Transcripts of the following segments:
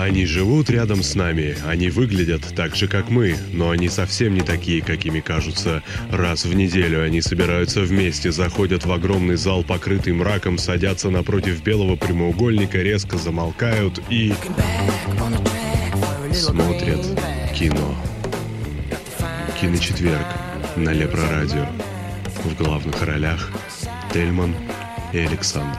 Они живут рядом с нами, они выглядят так же, как мы, но они совсем не такие, какими кажутся. Раз в неделю они собираются вместе, заходят в огромный зал, покрытый мраком, садятся напротив белого прямоугольника, резко замолкают и... смотрят кино. Киночетверг на Лепрорадио. В главных ролях Тельман и Александр.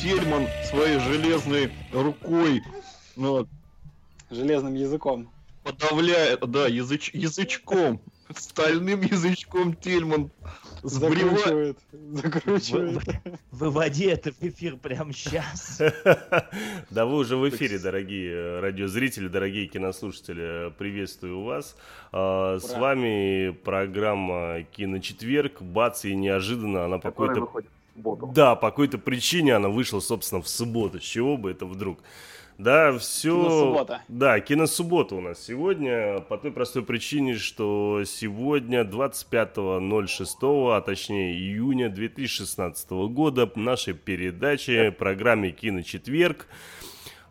Тельман своей железной рукой, ну, вот, Железным языком. подавляет, да, языч, язычком, стальным язычком Тельман. Закручивает. Закручивает. Выводи это в эфир прямо сейчас. Да вы уже в эфире, дорогие э, радиозрители, дорогие кинослушатели. Приветствую вас. А, С вами программа «Киночетверг». Бац, и неожиданно она по какой-то... Да, по какой-то причине она вышла, собственно, в субботу. С чего бы это вдруг? Да, все... Киносуббота. Да, киносуббота у нас сегодня, по той простой причине, что сегодня, 25.06, а точнее июня 2016 года, в нашей передаче, программе «Киночетверг»,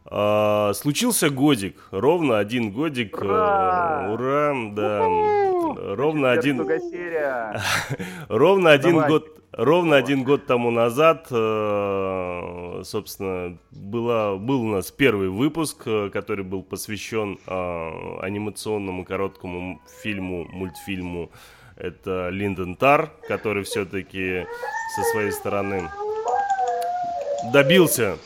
а, случился годик, ровно один годик, э, Ура! ура, да, ровно один. Ровно один Давай. год, ровно один год тому назад, э, собственно, была, был у нас первый выпуск, э, который был посвящен анимационному короткому фильму, мультфильму. Это Линдон Тар, который все-таки со своей стороны добился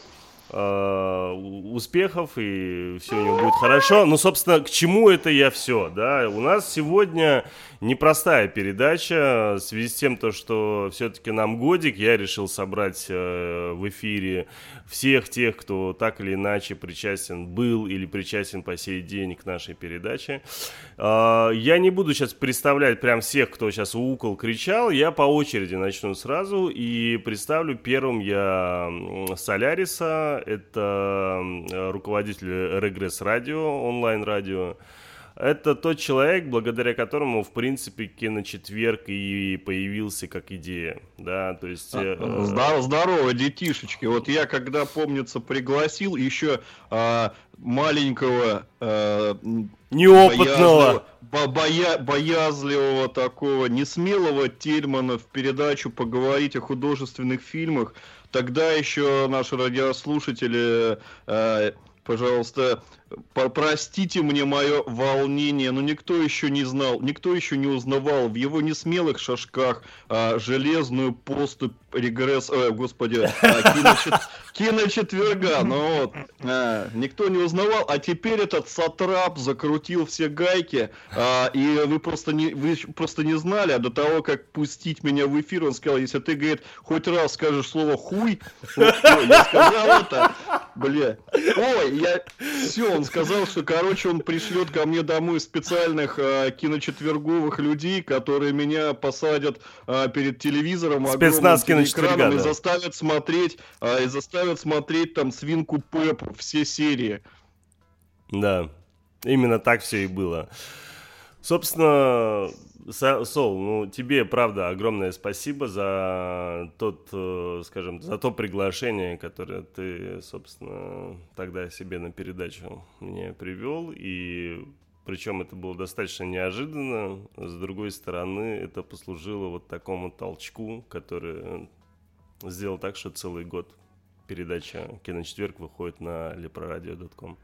успехов и все у него будет хорошо. Ну, собственно, к чему это я все, да? У нас сегодня непростая передача в связи с тем, то, что все-таки нам годик, я решил собрать э, в эфире всех тех, кто так или иначе причастен был или причастен по сей день к нашей передаче. Э, я не буду сейчас представлять прям всех, кто сейчас укол кричал, я по очереди начну сразу и представлю первым я Соляриса, это руководитель Регресс Радио, онлайн-радио. Это тот человек, благодаря которому, в принципе, киночетверг и появился как идея, да, то есть... э, э, Здорово, здорово, детишечки. Вот я, когда, помнится, пригласил еще а, маленького а, Неопытного. бо- боя- боязливого такого, несмелого Тельмана в передачу поговорить о художественных фильмах. Тогда еще наши радиослушатели, э, пожалуйста, по- простите мне мое волнение, но никто еще не знал, никто еще не узнавал в его несмелых шажках а, железную поступь регресс, э, господи, а, киночет- киночетверга, ну вот, а, никто не узнавал, а теперь этот сатрап закрутил все гайки, а, и вы просто не, вы просто не знали, а до того, как пустить меня в эфир, он сказал, если ты, говорит, хоть раз скажешь слово хуй, вот всё, я сказал это, бля, ой, я, все, он сказал, что, короче, он пришлет ко мне домой специальных а, киночетверговых людей, которые меня посадят а, перед телевизором Спецназ киночетверга, телеэкраном и да. заставят смотреть, а, и заставят смотреть там свинку Пеппу, все серии. Да, именно так все и было. Собственно, Сол, ну тебе, правда, огромное спасибо за тот, э, скажем, за то приглашение, которое ты, собственно, тогда себе на передачу мне привел. И причем это было достаточно неожиданно. С другой стороны, это послужило вот такому толчку, который сделал так, что целый год передача «Киночетверг» выходит на leproradio.com.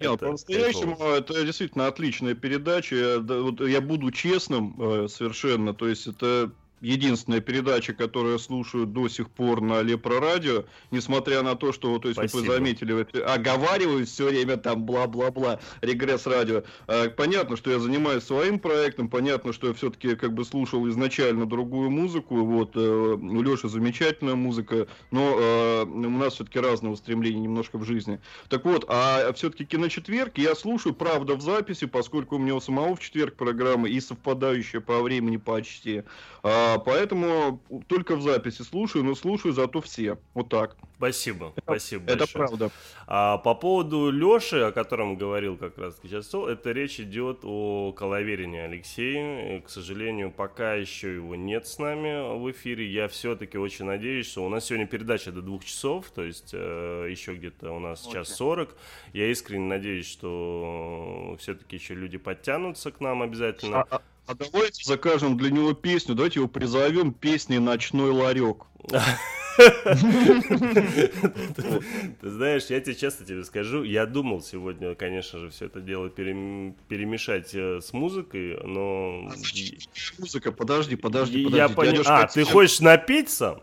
Не, Это по-настоящему кайфово. это действительно отличная передача. Я, да, вот я буду честным э, совершенно. То есть это единственная передача, которую я слушаю до сих пор на Лепро Радио, несмотря на то, что, то есть, как вы Спасибо. заметили, оговариваюсь все время там бла-бла-бла, регресс радио. А, понятно, что я занимаюсь своим проектом, понятно, что я все-таки как бы слушал изначально другую музыку, вот, э, у Леши замечательная музыка, но э, у нас все-таки разные устремления немножко в жизни. Так вот, а все-таки киночетверг я слушаю, правда, в записи, поскольку у меня у самого в четверг программа и совпадающая по времени почти. А, А, поэтому только в записи слушаю, но слушаю зато все. Вот так. Спасибо, спасибо Это большое. правда. А по поводу Лёши, о котором говорил как раз сейчас Сол, это речь идет о Коловерине Алексее. И, К сожалению, пока еще его нет с нами в эфире. Я все-таки очень надеюсь, что у нас сегодня передача до двух часов, то есть э, еще где-то у нас час сорок. Я искренне надеюсь, что все-таки еще люди подтянутся к нам обязательно. А, а- а давайте закажем для него песню, давайте его призовем песней «Ночной ларек». Ты знаешь, я тебе честно тебе скажу, я думал сегодня, конечно же, все это дело перем- перемешать э, с музыкой, но... Музыка, подожди, подожди, Я подожди. поня- дядюшка А, ты хочешь напиться? А,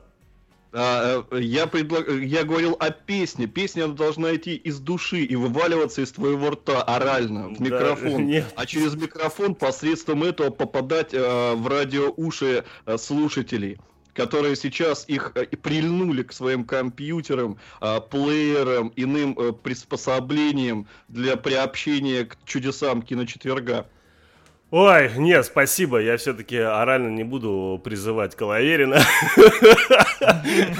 я, предлаг... я говорил о песне. Песня должна идти из души и вываливаться из твоего рта орально в Да, микрофон. нет. А через микрофон посредством этого попадать э, в радиоуши э, слушателей которые сейчас их э, прильнули к своим компьютерам, э, плеерам, иным э, приспособлениям для приобщения к чудесам киночетверга. Ой, нет, спасибо, я все-таки орально не буду призывать Коловерина.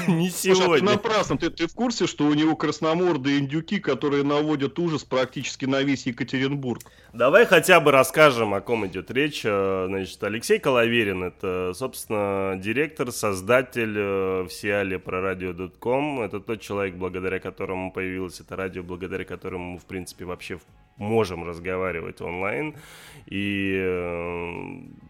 Не а ты сегодня. напрасно. Ты, в курсе, что у него красномордые индюки, которые наводят ужас практически на весь Екатеринбург? Давай хотя бы расскажем, о ком идет речь. Э, Значит, Алексей Коловерин, это, собственно, директор, создатель э, в Сиале про радио.ком. Это тот человек, благодаря которому появилось это радио, благодаря которому в принципе, вообще можем разговаривать онлайн. И э,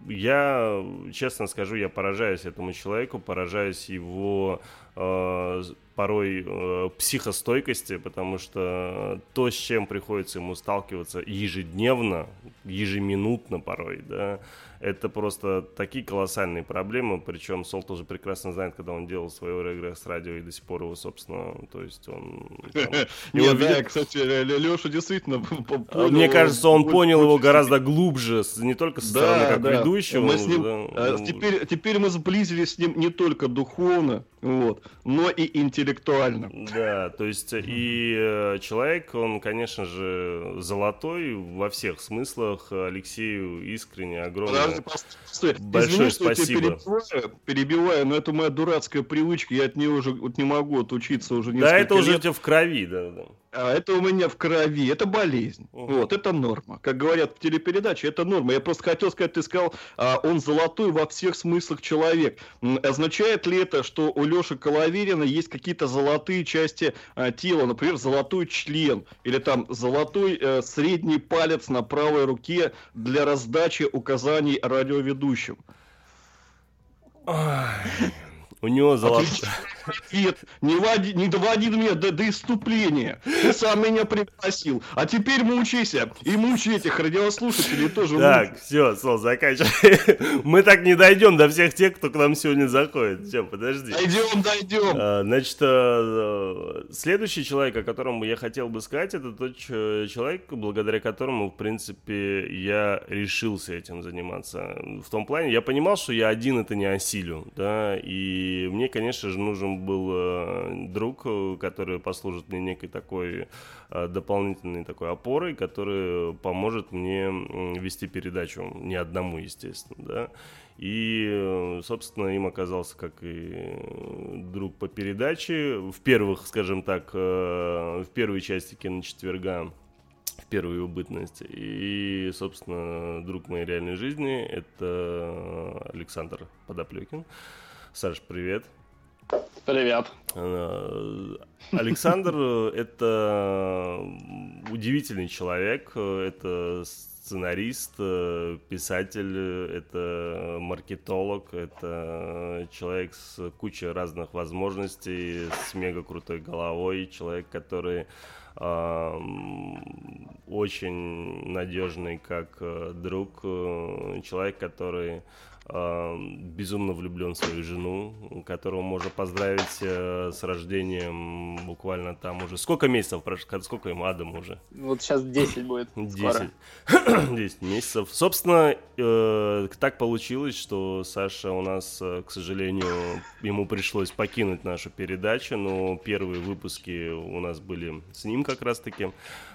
я, честно скажу, я поражаюсь этому человеку, поражаюсь его э, порой э, психостойкости, потому что то, с чем приходится ему сталкиваться ежедневно, ежеминутно порой, да, это просто такие колоссальные проблемы, причем Сол тоже прекрасно знает, когда он делал свое регресс радио и до сих пор его, собственно, то есть он... его видит- кстати, Леша действительно а, Мне понял кажется, он понял его гораздо глубже, не только со стороны как ведущего. Да, э, ну, теперь мы сблизились с ним не только духовно, вот, но и интеллектуально. Да, то есть и э, человек, он, конечно же, золотой во всех смыслах. Алексею искренне огромное. Подожди, Большое Извини, спасибо. перебиваю, перебиваю, но это моя дурацкая привычка, я от нее уже вот не могу отучиться уже Да, несколько это уже у тебя в крови, да, да. А это у меня в крови, это болезнь. Мгм. Вот, это норма. Как говорят в телепередаче, это норма. Я просто хотел сказать, ты сказал, а, он золотой во всех смыслах человек. Означает ли это, что у Леши Коловерина есть какие-то золотые части а, тела, например, золотой член, или там золотой э, средний палец на правой руке для раздачи указаний радиоведущим? У него золотой... Ответ. Не, води, не доводи меня до, до иступления. Ты сам меня пригласил. А теперь мучайся. И мучай этих радиослушателей тоже. Так, мучай. все, Сол, заканчивай. Мы так не дойдем до всех тех, кто к нам сегодня заходит. Все, подожди. Дойдем, дойдем. А, Значит, э, следующий человек, о котором я хотел бы сказать, это тот человек, благодаря которому, в принципе, я решился этим заниматься. В том плане, я понимал, что я один это не осилю, да, и мне, конечно же, нужен был э, друг, э, который послужит мне некой такой э, дополнительной такой опорой, который поможет мне вести передачу, не одному, естественно, да. И, собственно, им оказался как и друг по передаче. В первых, скажем так, в первой части киночетверга, в первую его. И, собственно, друг моей реальной жизни – это Александр Подоплекин. Саш, привет. Привет. Э, Александр э, это удивительный человек, э, это сценарист, э, писатель, э, это маркетолог, это человек с кучей разных возможностей, с мега крутой головой, человек, который очень надежный как э, друг, э, человек, который безумно влюблен в свою жену, которого можно поздравить э, с рождением буквально там уже. Сколько месяцев прошло? Сколько ему Адаму уже? Вот сейчас 10 будет. скоро. 10. 10 месяцев. Собственно, э, так получилось, что Саша у нас, э, к сожалению, ему пришлось покинуть нашу передачу, но первые выпуски у нас были с ним как раз-таки.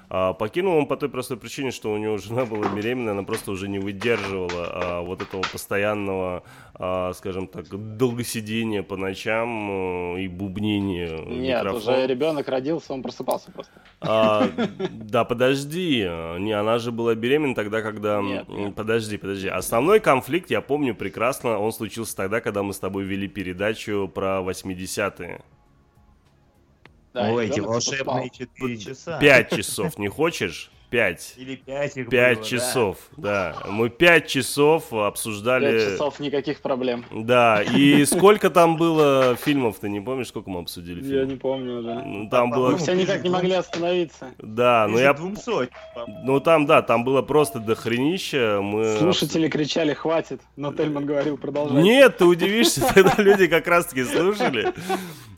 А, покинул он по той простой причине, что у него жена была беременна, она просто уже не выдерживала а, вот этого постоянного, а, скажем так, долгосидения по ночам э, и бубнения Нет, микрофон. уже ребенок родился, он просыпался просто. А, да, подожди, не, она же была беременна тогда, когда... Нет, нет. Подожди, подожди. Основной конфликт, я помню прекрасно, он случился тогда, когда мы с тобой вели передачу про 80-е. Да, Ой, эти волшебные просыпался. 4 часа. Пять часов, не хочешь? Пять. Или 5 их Пять было, да. часов, да. Мы пять часов обсуждали... Пять часов, никаких проблем. Да, и сколько там было фильмов, ты не помнишь, сколько мы обсудили Я фильмов? не помню уже. Ну, там Мы было... все никак не могли остановиться. Да, ну Ближе я... к 200. Ну там, да, там было просто дохренища. Мы... Слушатели кричали «хватит», но Тельман говорил «продолжай». Нет, ты удивишься, тогда люди как раз-таки слушали.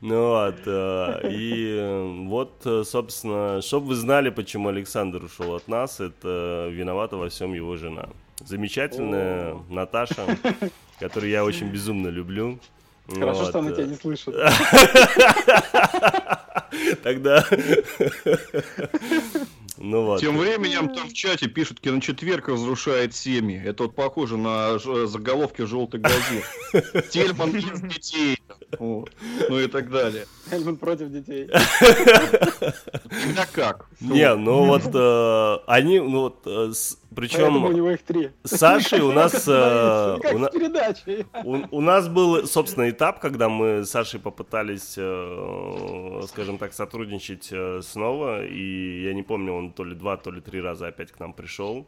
Ну вот, э, и э, вот, э, собственно, чтобы вы знали, почему Александр ушел от нас, это виновата во всем его жена. Замечательная Наташа, которую я очень безумно люблю. Хорошо, Вот, что она э, тебя не слышит. Тогда... Ну вот. Тем временем там в чате пишут, киночетверг разрушает семьи. Это вот похоже на ж- заголовки желтых газет. Тельман без детей. Вот. Ну и так далее. Тельман против детей. Тогда как? Не, ну вот э, они, ну вот, Поэтому у причем него их три. с Сашей у нас... э, у нас был, собственно, этап, когда мы с Сашей попытались, э, скажем так, сотрудничать э, снова, и я не помню, он то ли два, то ли три раза опять к нам пришел.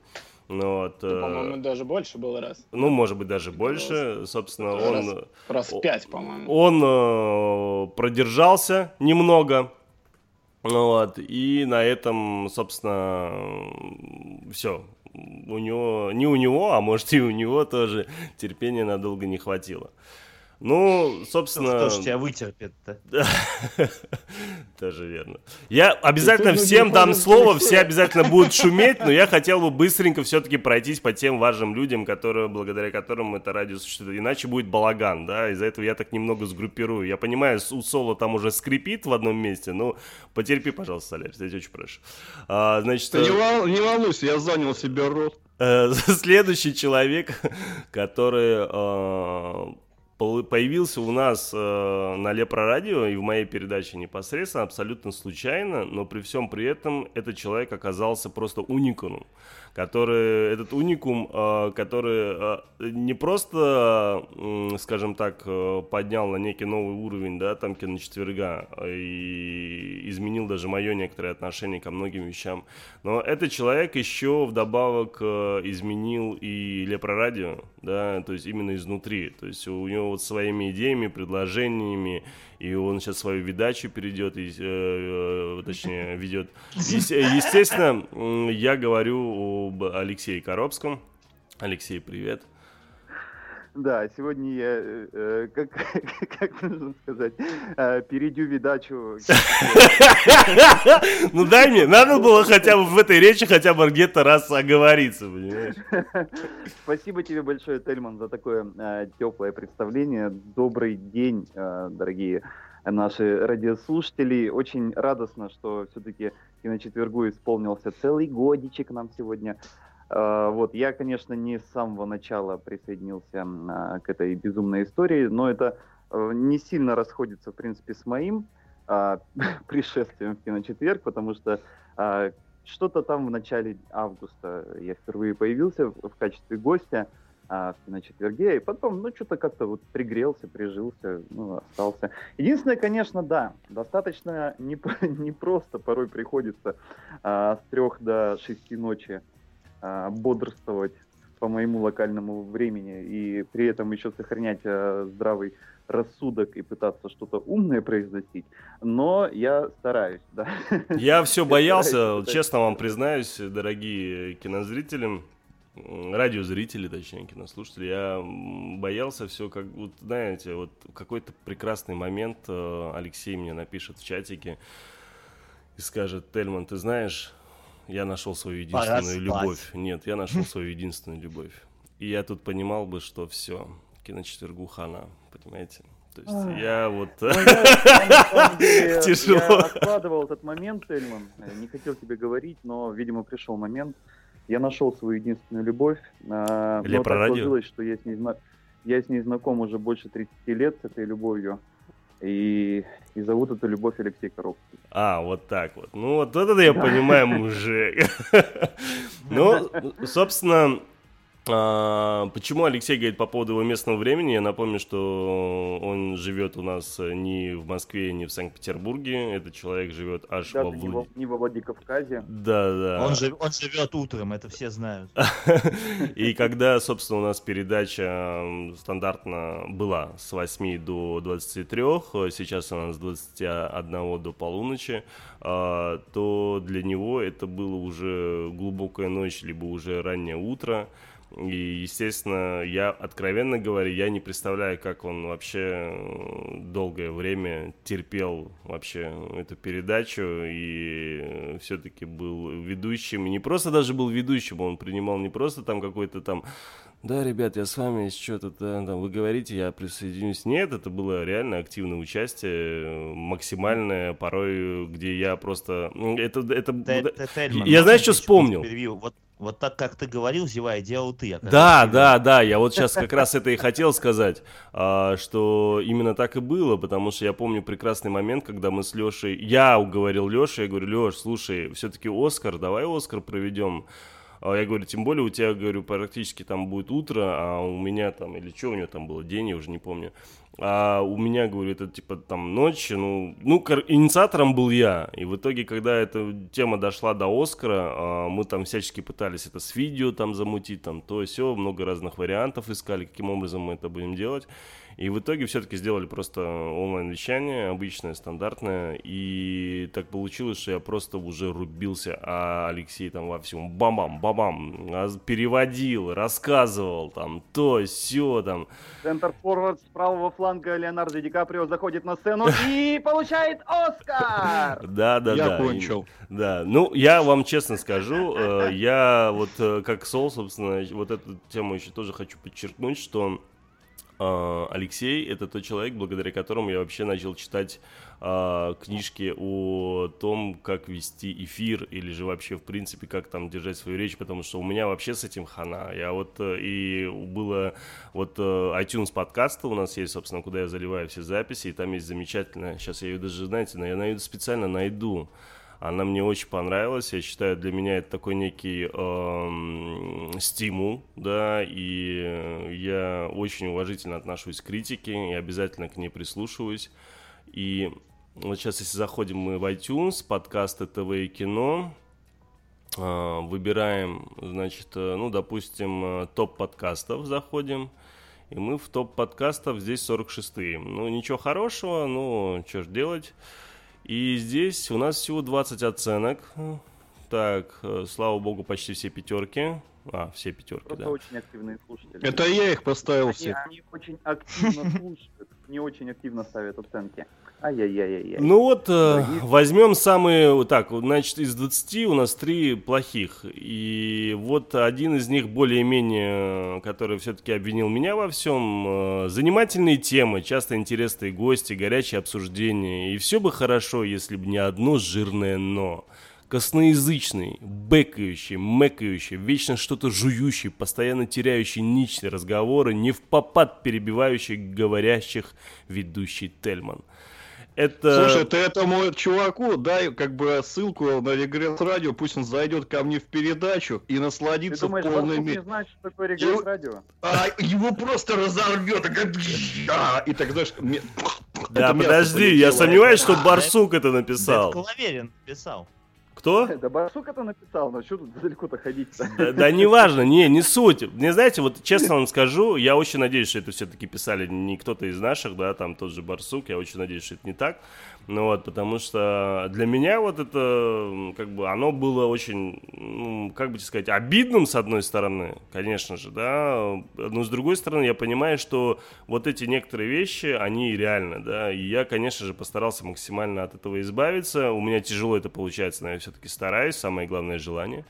Ну, вот, э, По-моему, даже больше было раз. ну, может быть, даже больше. Собственно, Раз, он, раз пять, по-моему. он э, продержался немного. Ну Вот, и на этом, собственно, все. У него, не у него, а может и у него тоже терпения надолго не хватило. Ну, собственно... Кто ж тебя вытерпит-то? Тоже верно. Я обязательно всем дам слово, все обязательно будут шуметь, но я хотел бы быстренько все-таки пройтись по тем важным людям, которые, благодаря которым это радио существует. Иначе будет балаган, да, из-за этого я так немного сгруппирую. Я понимаю, у Соло там уже скрипит в одном месте, но потерпи, пожалуйста, Солярис, я тебя очень прошу. А, значит, не, вол- не волнуйся, я занял себе рот. Э, Следующий человек, который э, появился у нас э, на Лепро Радио и в моей передаче непосредственно, абсолютно случайно, но при всем при этом этот человек оказался просто уникумом. Который, этот уникум, э, который э, не просто, скажем так, э, поднял на некий новый уровень, да, там киночетверга, э, и изменил даже мое некоторое отношение ко многим вещам, но этот человек еще вдобавок э, изменил и Лепрорадио, да, то есть именно изнутри. То есть у него вот своими идеями, предложениями, и он сейчас свою видачу перейдет, и, э, э, точнее, ведет. Ес- Естественно, я говорю об Алексее Коробском. Алексей, привет. Да, сегодня я, э, э, как, как нужно сказать, э, перейдю видачу. Ну дай мне, надо было хотя бы в этой речи хотя бы где-то раз оговориться, понимаешь? Спасибо тебе большое, Тельман, за такое э, теплое представление. Добрый день, э, дорогие наши радиослушатели. Очень радостно, что все-таки киночетвергу исполнился целый годичек нам сегодня. Э, Вот, я, конечно, не с самого начала присоединился а, к этой безумной истории, но это э, не сильно расходится, в принципе, с моим а, пришествием в киночетверг, потому что а, что-то там в начале августа я впервые появился в, качестве гостя а, в киночетверге, и потом, ну, что-то как-то вот пригрелся, прижился, ну, остался. Единственное, конечно, да, достаточно неп- непросто порой приходится а, с трех до шести ночи а, бодрствовать по моему локальному времени и при этом еще сохранять а, здравый рассудок и пытаться что-то умное произносить, но я стараюсь, да. Я все боялся, честно вам признаюсь, дорогие кинозрители, радиозрители, точнее, кинослушатели, я боялся все, как, вот, знаете, вот какой-то прекрасный момент э, Алексей мне напишет в чатике и скажет, Тельман, ты знаешь, я нашел свою Пора единственную спать». любовь. Нет, я нашел свою единственную любовь. И я тут понимал бы, что все, киночетвергу хана, понимаете? То есть я вот... Ну, я, деле, Тяжело. я откладывал этот момент, Тельман. Э, Не хотел тебе говорить, но, видимо, пришел момент. Я нашел свою единственную любовь. а, Или но про так радио? сложилось, что я с, ней зна- я с ней знаком уже больше 30 лет с этой любовью. И, и зовут эту любовь Алексей Коробский. А, вот так вот. Ну, вот это я понимаю, мужик. Ну, собственно, а, почему Алексей говорит по поводу его местного времени? Я напомню, что он живет у нас не в Москве, не в Санкт-Петербурге. Этот человек живет аж не во, Влади... не во Владикавказе. Да, да. Он, жив- он живет утром, это все знают. И когда, собственно, у нас передача стандартно была с 8 до 23, э, сейчас она с 21 до полуночи, а, то для него это было уже глубокая ночь, либо уже раннее утро. И, естественно, я, откровенно говоря, я не представляю, как он вообще э, долгое время терпел вообще эту передачу и все-таки был ведущим. И не просто даже был ведущим, он принимал не просто там какой-то там да, ребят, я с вами, если что-то там, вы говорите, я присоединюсь. Нет, это было реально активное участие, э, максимальное, порой, где я просто... Это, это... Те- Тельман, Я, знаешь, что вспомнил? Вот, вот так, как ты говорил, зевая, делал ты. Да, да, да, я вот сейчас как раз это и хотел сказать, а, что именно так и было, потому что я помню прекрасный момент, когда мы с Лешей, я уговорил Лешу, я говорю, Леш, слушай, все-таки Оскар, давай Оскар проведем. А Я говорю, тем более у тебя, говорю, практически там будет утро, а у меня там, или что у него там было, день, я уже не помню. А у меня, говорю, это типа там ночь, ну, ну, инициатором был я. И в итоге, когда эта тема дошла до Оскара, а, мы там всячески пытались это с видео там замутить, там то все, много разных вариантов искали, каким образом мы это будем делать. И в итоге все-таки сделали просто онлайн-вещание, обычное, стандартное. И так получилось, что я просто уже рубился, а Алексей там во всем бам-бам, бам-бам, переводил, рассказывал, там, то, все там. Центр форвард с правого фланга Леонардо Ди Каприо заходит на сцену и получает Оскар! Да, да, Я да. кончил. Да, ну, я вам честно скажу, э, я вот э, как Сол, собственно, вот эту тему еще тоже хочу подчеркнуть, что Алексей это тот человек, благодаря которому я вообще начал читать э, книжки о том, как вести эфир, или же вообще, в принципе, как там держать свою речь, потому что у меня вообще с этим хана. Я вот, э, и было вот э, iTunes подкаста у нас есть, собственно, куда я заливаю все записи, и там есть замечательная, сейчас я ее даже, знаете, я найду специально найду, она мне очень понравилась. Я считаю, для меня это такой некий эм, стимул, да, и я очень уважительно отношусь к критике и обязательно к ней прислушиваюсь. И вот сейчас, если заходим мы в iTunes, подкасты ТВ и кино, э, выбираем, значит, э, ну, допустим, э, топ подкастов заходим, и мы в топ подкастов здесь 46-е. Ну, ничего хорошего, ну, что ж делать. И здесь у нас всего 20 оценок. Так, э, слава богу, почти все пятерки. А, все пятерки, Просто да. очень активные слушатели. Это я их поставил Они, всех. они очень активно слушают, не очень активно ставят оценки. Ай-яй-яй-яй. Ну вот, э, возьмем самые, вот так, значит, из 20 у нас три плохих. И вот один из них более-менее, который все-таки обвинил меня во всем. э, Занимательные темы, часто интересные гости, горячие обсуждения. И все бы хорошо, если бы не одно жирное «но». Косноязычный, бэкающий, мэкающий, вечно что-то жующий, постоянно теряющий нить разговоры, не в попад перебивающий говорящих ведущий Тельман. Это... Слушай, ты этому чуваку дай как бы ссылку на регресс радио, пусть он зайдет ко мне в передачу и Ты насладится думаешь, в полной Барсук не мере. знает, что такое регресс радио? А его просто разорвет. А, и так, знаешь, Да, это подожди, я сомневаюсь, что Барсук это написал. это Клаверин писал. Кто? Да Барсук это написал, но что тут далеко-то ходить-то? Да, да неважно, не, не суть. Не знаете, вот честно вам скажу, я очень надеюсь, что это все-таки писали не кто-то из наших, да, там тот же Барсук, я очень надеюсь, что это не так. Ну вот, потому что для меня вот это, как бы, оно было очень, ну, как бы сказать, обидным с одной стороны, конечно же, да, но с другой стороны я понимаю, что вот эти некоторые вещи, они реальны, да, и я, конечно же, постарался максимально от этого избавиться, у меня тяжело это получается, но я все-таки стараюсь, самое главное желание.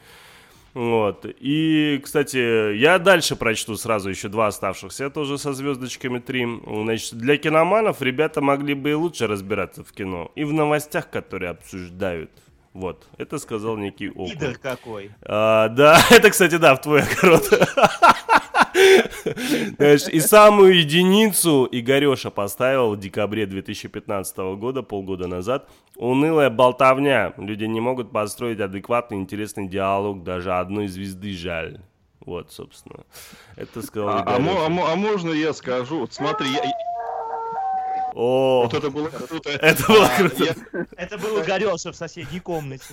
Вот. И, кстати, я дальше прочту сразу еще два оставшихся, тоже со звездочками три. Значит, для киноманов ребята могли бы и лучше разбираться в кино. И в новостях, которые обсуждают. Вот, это сказал некий Окун. Пидор какой. А, да, это, кстати, да, в твой огород. Знаешь, и самую единицу Игореша поставил в декабре 2015 года, полгода назад. Унылая болтовня. Люди не могут построить адекватный, интересный диалог. Даже одной звезды жаль. Вот, собственно. Это сказал А, а а а можно я скажу? Вот смотри, я- О, вот это было круто. это было круто. Это был Игореша в соседней комнате.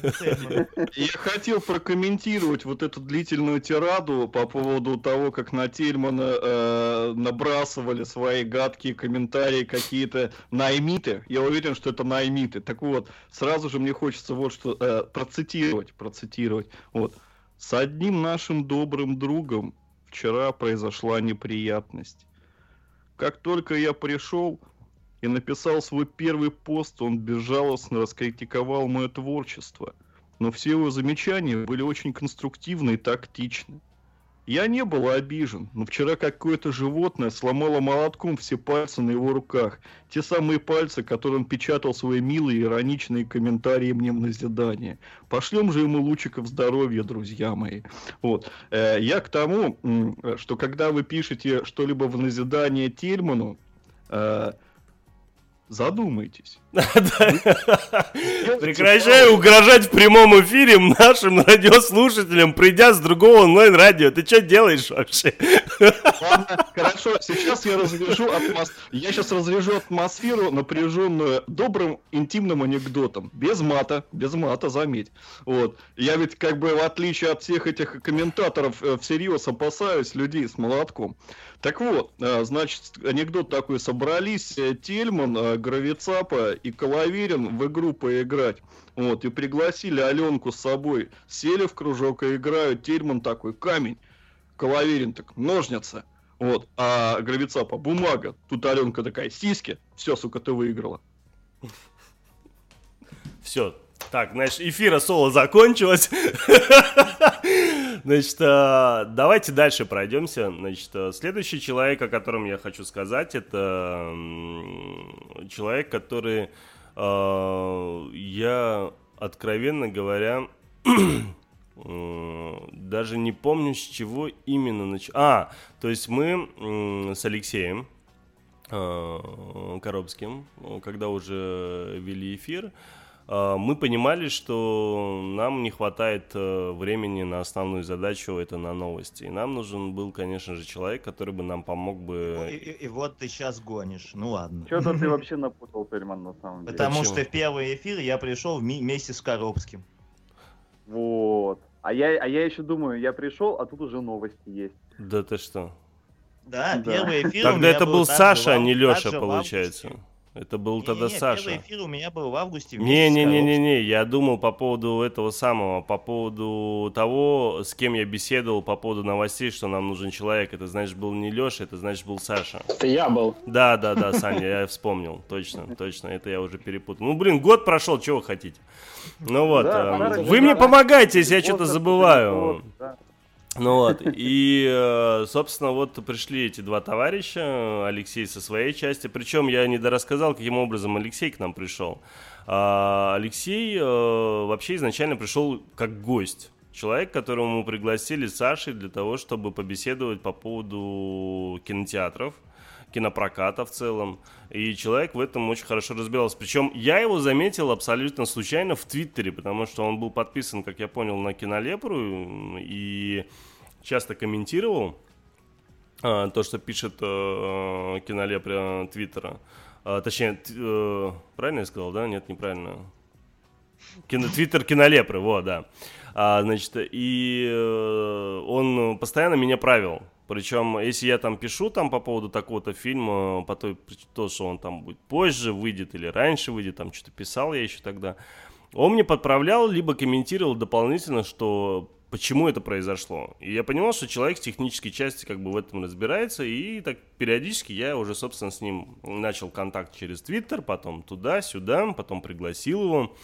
Я хотел прокомментировать вот эту длительную тираду по поводу того, как на Тельмана э, набрасывали свои гадкие комментарии какие-то наймиты. Я уверен, что это наймиты. Так вот, сразу же мне хочется вот что э, процитировать, процитировать. Вот. С одним нашим добрым другом вчера произошла неприятность. Как только я пришел и написал свой первый пост, он безжалостно раскритиковал мое творчество но все его замечания были очень конструктивны и тактичны. Я не был обижен, но вчера какое-то животное сломало молотком все пальцы на его руках. Те самые пальцы, которым печатал свои милые ироничные комментарии мне в назидание. Пошлем же ему лучиков здоровья, друзья мои. Вот. Э, Я к тому, что когда вы пишете что-либо в назидание Тельману, э, задумайтесь. Прекращай угрожать в прямом эфире нашим радиослушателям, придя с другого онлайн-радио. Ты что делаешь вообще? Ладно, хорошо, сейчас я разряжу атмос... я сейчас разряжу атмосферу, напряженную добрым интимным анекдотом. Без мата, без мата, заметь. Вот. Я ведь как бы в отличие от всех этих комментаторов э, всерьез опасаюсь людей с молотком. Так вот, э, значит, анекдот такой. Собрались э, Тельман, э, Гравицапа и Коловерин в игру поиграть. Вот, и пригласили Аленку с собой. Сели в кружок и играют. Тельман такой, камень. Коловерин так, ножницы. Вот, а Гравицапа, бумага. Тут Аленка такая, сиськи. Все, сука, ты выиграла. Все. Так, значит, эфира соло закончилось. Значит, а, давайте дальше пройдемся. Значит, а, следующий человек, о котором я хочу сказать, это человек, который а, я, откровенно говоря, даже не помню, с чего именно начал. А, то есть мы с Алексеем э, Коробским, э, когда уже вели эфир, э, мы понимали, что нам не хватает э, времени на основную задачу, это на новости. И нам нужен был, конечно же, человек, который бы нам помог И, бы... и- и вот ты сейчас гонишь. Ну ладно. Что-то ты вообще напутал, Тельман, на самом деле. Потому Почему? что в первый эфир я пришел вместе с Коробским. Вот. А я, а я еще думаю, я пришел, а тут уже новости есть. Да ты что? Да, Да. первый эфир Тогда это был Саша, а не Леша, получается. Это был Не-не-не, тогда Саша. Первый эфир у меня был в августе Не-не-не-не-не, я думал по поводу этого самого, по поводу того, с кем я беседовал по поводу новостей, что нам нужен человек. Это, значит, был не Леша, это, значит, был Саша. Это я был. Да, да, да, Саня, я вспомнил, точно, точно, это я уже перепутал. Ну, блин, год прошел, чего вы хотите? Ну вот, Да, пора вы мне помогаете, если я что-то забываю. да. Ну вот, и, э, собственно, вот пришли эти два товарища, Алексей со своей части, причем я не дорассказал, каким образом Алексей к нам пришел. А, Алексей э, вообще изначально пришел как гость. Человек, которого мы пригласили Сашей для того, чтобы побеседовать по поводу кинотеатров, кинопроката в целом. И человек в этом очень хорошо разбирался. Причем я его заметил абсолютно случайно в Твиттере, потому что он был подписан, как я понял, на Кинолепру и часто комментировал а, то, что пишет э, Кинолепра Твиттера. А, точнее, т- э, правильно я сказал, да? Нет, неправильно. Кино, Твиттер Кинолепры, вот, да. А, значит, и э, он постоянно меня правил. Причем, если я там пишу там по поводу такого-то фильма, по той, то, что он там будет позже выйдет или раньше выйдет, там что-то писал я еще тогда, он мне подправлял, либо комментировал дополнительно, что почему это произошло. И я понимал, что человек с технической части как бы в этом разбирается, и так периодически я уже, собственно, с ним начал контакт через Твиттер, потом туда-сюда, потом пригласил его.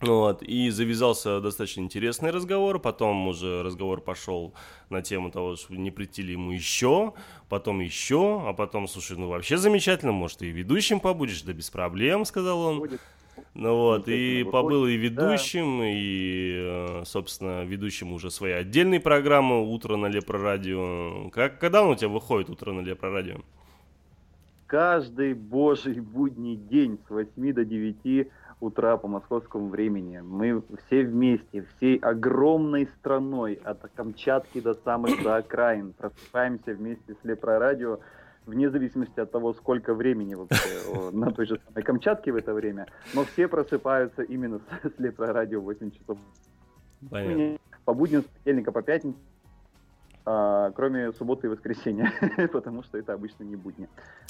Вот, и завязался достаточно интересный разговор, потом уже разговор пошел на тему того, что не прийти ли ему еще, потом еще, а потом, слушай, ну вообще замечательно, может, и ведущим побудешь, да без проблем, сказал он. Будет. Ну вот, и побыл и выходит, да. ведущим, и, э, собственно, ведущим уже своей отдельной программы «Утро на Лепрорадио». Как, когда он у тебя выходит «Утро на Лепрорадио»? Каждый божий будний день с 8 до 9 утра по московскому времени мы все вместе, всей огромной страной, от Камчатки до самых до окраин, просыпаемся вместе с Лепрорадио, вне зависимости от того, сколько времени вообще на той же самой Камчатке в это время, но все просыпаются именно с, с Лепрорадио в 8 часов Понятно. по будням с понедельника по пятницу, а, кроме субботы и воскресенья, потому что это обычно не будни.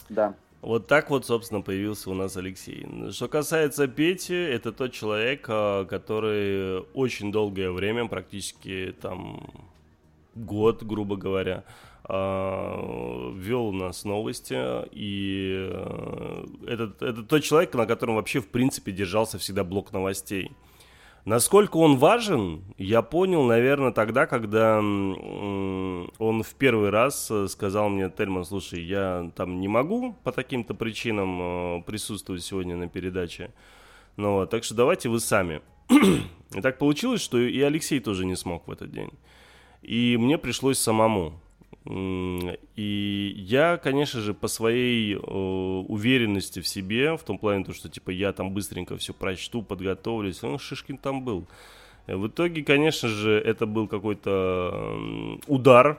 Да. Вот так вот, собственно, появился у нас Алексей. Что касается Пети, это тот человек, а, который очень долгое время, практически там год, грубо говоря, вел у нас новости, и э, это, это тот человек, на котором вообще, в принципе, держался всегда блок новостей. Насколько он важен, я понял, наверное, тогда, когда м, он в первый раз э, сказал мне, Тельман, слушай, я там не могу по таким-то причинам э, присутствовать сегодня на передаче, ну, вот, так что давайте вы сами. И так получилось, что и Алексей тоже не смог в этот день. И мне пришлось самому. И я, конечно же, по своей э, уверенности в себе, в том плане, то, что типа я там быстренько все прочту, подготовлюсь, ну, Шишкин там был. Э, В итоге, конечно же, это был какой-то удар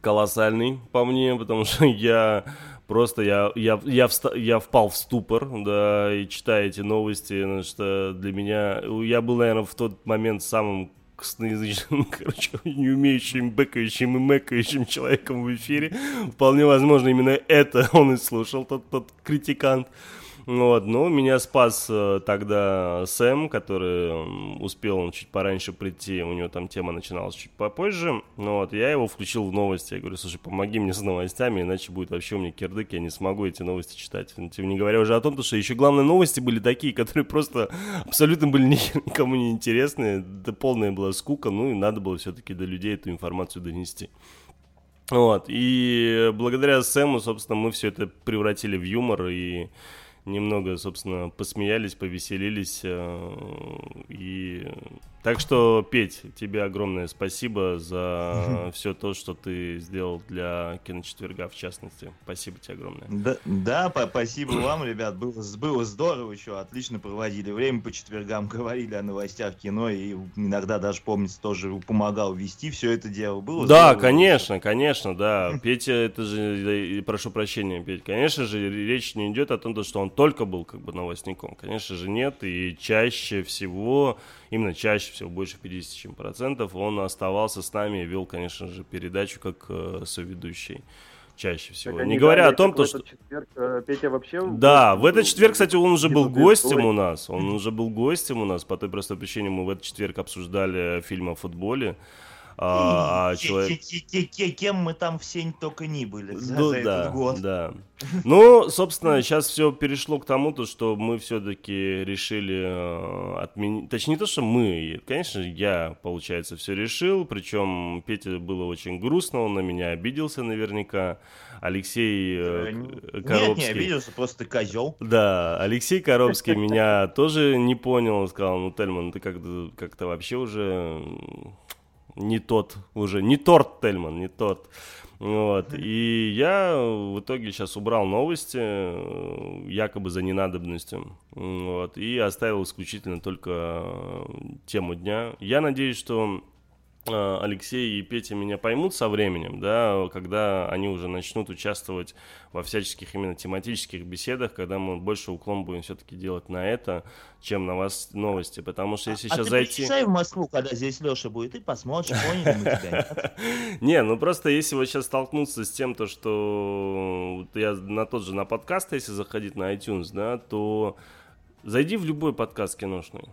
колоссальный по мне, потому что я просто я, я, я, вста- я впал в ступор, да, и читая эти новости, что для меня, я был, наверное, в тот момент самым косноязычным, короче, не умеющим, бэкающим и мэкающим человеком в эфире. Вполне возможно, именно это он и слушал, тот, тот критикант. Вот, но меня спас э, тогда Сэм, который успел он чуть пораньше прийти, у него там тема начиналась чуть попозже. Ну вот, я его включил в новости, я говорю, слушай, помоги мне с новостями, иначе будет вообще у меня кирдык, я не смогу эти новости читать. Ну, Тем не говоря уже о том, то, что еще главные новости были такие, которые просто абсолютно были ни- никому не интересны, да полная была скука, ну и надо было все-таки до людей эту информацию донести. Вот, и благодаря Сэму, собственно, мы все это превратили в юмор и немного, собственно, посмеялись, повеселились. э, И так что, Петь, тебе огромное спасибо за все то, что ты сделал для киночетверга, в частности. Спасибо тебе огромное. Да, да, спасибо вам, ребят, было, было здорово еще, отлично проводили время по четвергам, говорили о новостях кино, и иногда даже, помнится, тоже помогал вести все это дело. Было Да, здорово. конечно, конечно, да. Петя, это же, прошу прощения, Петь, конечно же, речь не идет о том, то, что он только был как бы новостником. Конечно же, нет, и чаще всего, именно чаще всего, больше 50 чем процентов, он оставался с нами и вел, конечно же, передачу как э, соведущий. Чаще всего. Так, не говоря о том, то, что... четверг, э, Петя вообще... Да, в этот четверг, кстати, он уже был гостем у нас. Он уже был гостем у нас. По той простой причине мы в этот четверг обсуждали фильм о футболе. А, а человек... ке- ке- ке- Кем мы там все только не были за, Ну за да, этот год. да. Ну, собственно, сейчас все перешло к тому, то, что мы все-таки решили э, отменить... Точнее, не то, что мы, конечно, я, получается, все решил. Причем Пете было очень грустно, он на меня обиделся наверняка. Алексей э, Э, К- Нет, не Коробский... обиделся, просто козел. Да, Алексей Коробский меня тоже не понял. Он сказал, ну, Тельман, ты как-то как вообще уже не тот, уже не торт, Тельман, не тот. Вот. И я в итоге сейчас убрал новости, э, якобы за ненадобностью. Вот. И оставил исключительно только э, тему дня. Я надеюсь, что Алексей и Петя меня поймут со временем, да, когда они уже начнут участвовать во всяческих именно тематических беседах, когда мы больше уклон будем все-таки делать на это, чем на вас новости, потому что если а сейчас ты зайти... в Москву, когда здесь Леша будет, и посмотришь, поняли мы тебя. Не, ну просто если вот сейчас столкнуться с тем, то что я на тот же на подкаст, если заходить на iTunes, да, то зайди в любой подкаст киношный.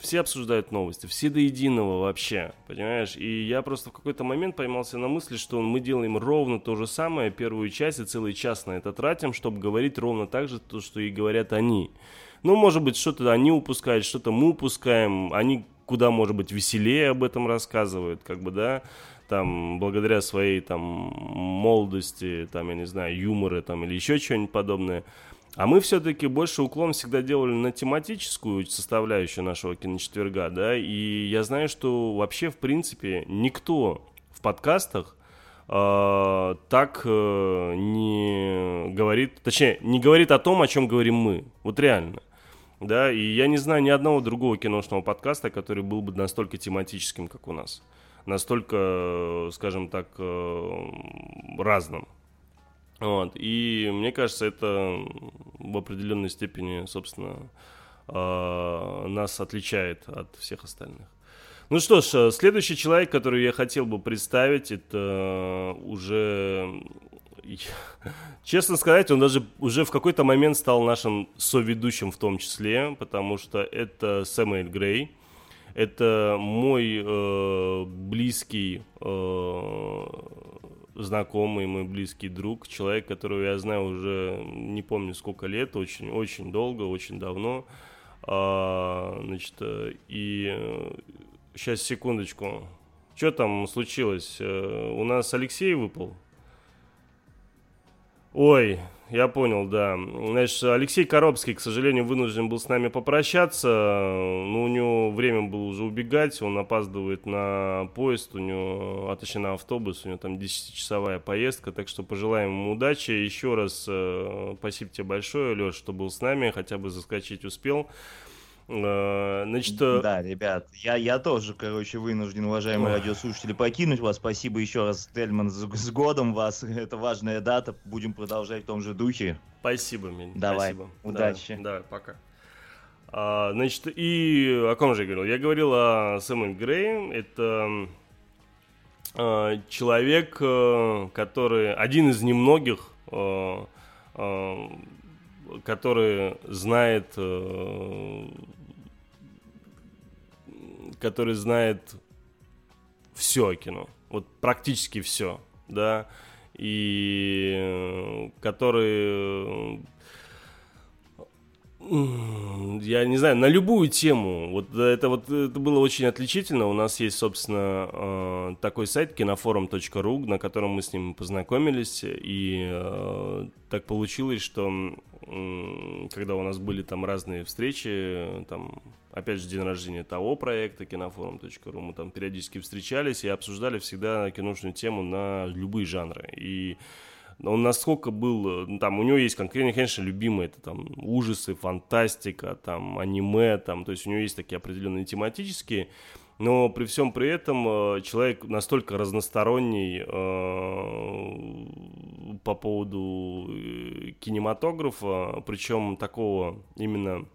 Все обсуждают новости, все до единого вообще, понимаешь? И я просто в какой-то момент поймался на мысли, что мы делаем ровно то же самое, первую часть и целый час на это тратим, чтобы говорить ровно так же, то, что и говорят они. Ну, может быть, что-то они упускают, что-то мы упускаем. Они куда, может быть, веселее об этом рассказывают, как бы, да, там, благодаря своей, там, молодости, там, я не знаю, юмора, там, или еще что-нибудь подобное. А мы все-таки больше уклон всегда делали на тематическую составляющую нашего киночетверга, да, и я знаю, что вообще, в принципе, никто в подкастах э, так э, не говорит, точнее, не говорит о том, о чем говорим мы, вот реально. Да, и я не знаю ни одного другого киношного подкаста, который был бы настолько тематическим, как у нас. Настолько, скажем так, э, разным. Вот. И мне кажется, это в определенной степени, собственно, э, нас отличает от всех остальных. Ну что ж, следующий человек, который я хотел бы представить, это уже, честно сказать, он даже уже в какой-то момент стал нашим соведущим в том числе, потому что это Сэмюэль Грей. Это мой э, близкий э, знакомый, мой близкий друг, человек, которого я знаю уже не помню сколько лет, очень, очень долго, очень давно. А, значит, э, и сейчас секундочку. Что там случилось? Э, у нас Алексей выпал? Ой, я понял, да. Значит, Алексей Коробский, к сожалению, вынужден был с нами попрощаться. Но у него время было уже убегать. Он опаздывает на поезд, у него, а на автобус. У него там 10-часовая поездка. Так что пожелаем ему удачи. Еще раз э, спасибо тебе большое, Леш, что был с нами. Хотя бы заскочить успел. Э, значит, э, Да, ребят, я, я тоже, короче, вынужден, уважаемые радиослушатели, покинуть вас. Спасибо еще раз, Тельман, с, с годом вас. Это важная дата. Будем продолжать в том же духе. спасибо, Минь. Давай, спасибо. удачи. Да, давай, пока. А, значит, и о ком же я говорил? Я говорил о Сэмюэль Грей. Это а, человек, э, который один из немногих, э, э, который знает, э, который знает все о кино, вот практически все, да, и э, который М, Я не знаю, на любую тему. Вот это вот это было очень отличительно. У нас есть, собственно, э, такой сайт кинофорум.ру, на котором мы с ним познакомились. И э, так получилось, что когда у нас были там разные встречи, там, опять же, день рождения того проекта, кинофорум.ру, мы там периодически встречались и обсуждали всегда киношную тему на любые жанры. И он насколько был, ну, там, у него есть конкретно, конечно, любимые, это там ужасы, фантастика, там, аниме, там, то есть у него есть такие определенные тематические, но при всем при этом э, человек настолько разносторонний э, по поводу э, кинематографа, причем такого именно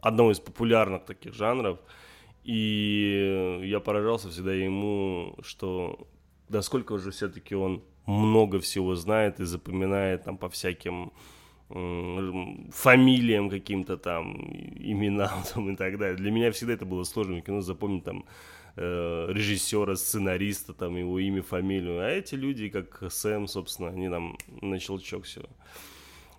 одного из популярных таких жанров, и я поражался всегда ему, что насколько уже все-таки он много всего знает и запоминает там по всяким фамилиям каким-то там, именам там и так далее. Для меня всегда это было сложно кино запомнить там э, режиссера, сценариста, там его имя, фамилию. А эти люди, как Сэм, собственно, они там на щелчок все.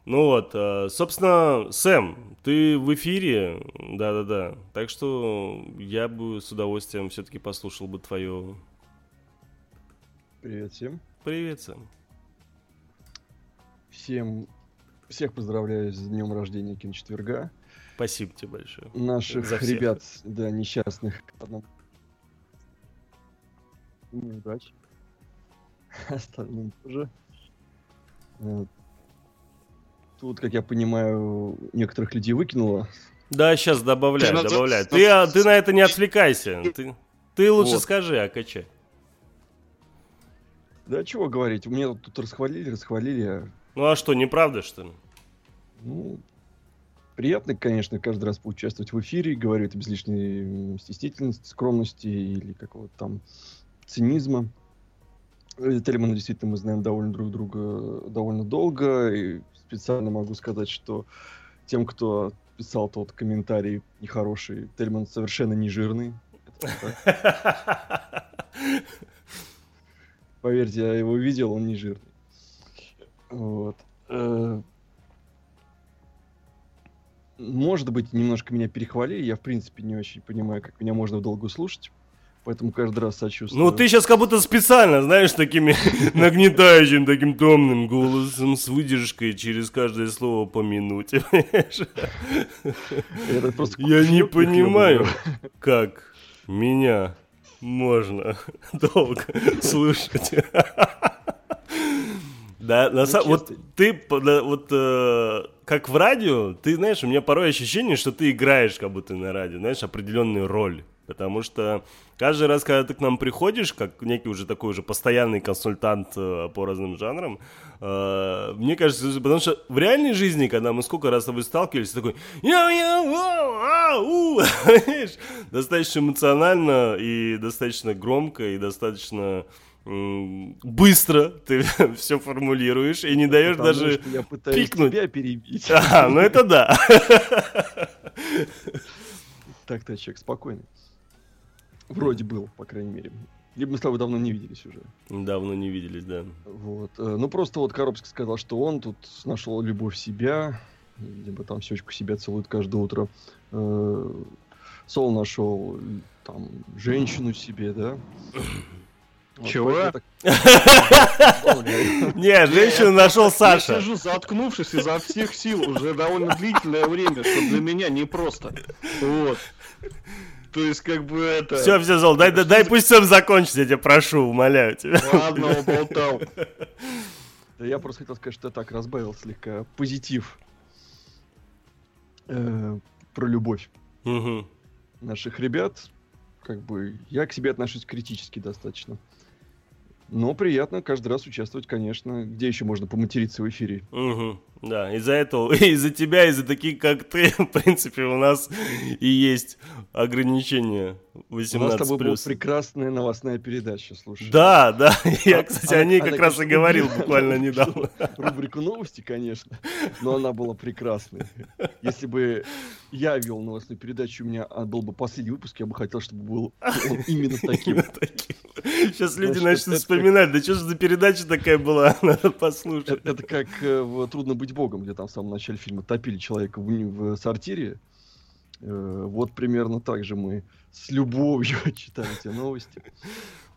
Ну вот, э, собственно, Сэм, ты в эфире, да-да-да. Так что я бы с удовольствием все-таки послушал бы твое... Привет всем. Привет, Сэм. Всем всех поздравляю с днем рождения киночетверга. Спасибо тебе большое. Наших За всех. ребят, да, несчастных. Неудач. Остальным тоже. Тут, как я понимаю, некоторых людей выкинуло. Да, сейчас добавляю, Ты на- добавляю. Ты, а, ты на это не отвлекайся. Ты, ты лучше Вот. скажи, Акаче. Да чего говорить, мне тут расхвалили, расхвалили. Ну а что, неправда, что ли? Ну, приятно, конечно, каждый раз поучаствовать в эфире, говорю это без лишней стеснительности, скромности или какого-то там цинизма. Тельмана действительно мы знаем довольно друг друга довольно долго, и специально могу сказать, что тем, кто писал тот комментарий нехороший, Тельман совершенно не жирный. Поверьте, я его видел, он не жирный. Вот. Э, может быть, немножко меня перехвалили. Я, в принципе, не очень понимаю, как меня можно в долгу слушать. Поэтому каждый раз сочувствую. Ну, ты сейчас как будто специально, знаешь, такими нагнетающим, таким томным голосом с выдержкой через каждое слово по минуте. Я не понимаю, как меня можно долго слушать. Да, на Ну, самом вот ты вот э, как в радио, ты знаешь, у меня порой ощущение, что ты играешь как будто на радио, знаешь, определенную роль. Потому что каждый раз, когда ты к нам приходишь, как некий уже такой уже постоянный консультант э, по разным жанрам, э, мне кажется, потому что в реальной жизни, когда мы сколько раз с тобой сталкивались, такой я я вау, а, у», знаешь, достаточно эмоционально и достаточно громко и достаточно быстро ты все формулируешь и не даешь Потому даже что я пытаюсь пикнуть. тебя перебить. А, ну это да. Так-то человек спокойный. Вроде был, по крайней мере. Либо мы с тобой давно не виделись уже. Давно не виделись, да. Вот. э, Ну, просто вот Коробский сказал, что он тут нашел любовь себя, либо там щечку себя целует каждое утро. Э, Сол нашел там женщину себе, да? Чего? я. Не, женщину нашел Я Саша. сижу заткнувшись изо всех сил уже довольно длительное время, что для меня непросто. Вот. То есть, как бы это... Все, все, Зол, дай, дай, дай пусть сам закончится, я тебя прошу, умоляю тебя. Ладно, уболтал. Да я просто хотел сказать, что я так разбавил слегка позитив э, про любовь наших ребят. Как бы я к себе отношусь критически достаточно. Но приятно каждый раз участвовать, конечно. Где еще можно поматериться в эфире? Мгм. Да, из-за этого, из-за тебя, из-за таких, как ты, в принципе, у нас и есть ограничения У нас с 18+. тобой была прекрасная новостная передача, слушай. Да, да, я, А- кстати, она- о ней она, как раз и конечно, говорил убила буквально недавно. Рубрику новости, конечно, но она была прекрасной. Если бы я вел новостную передачу, у меня а, был бы последний выпуск, я бы хотел, чтобы был именно таким. Сейчас люди начнут вспоминать, да что же за передача такая была, надо Это, послушать. это как э, «Трудно быть богом», где там в самом начале фильма топили человека в, в сортире. Э, Вот примерно так же мы с любовью читаем эти новости.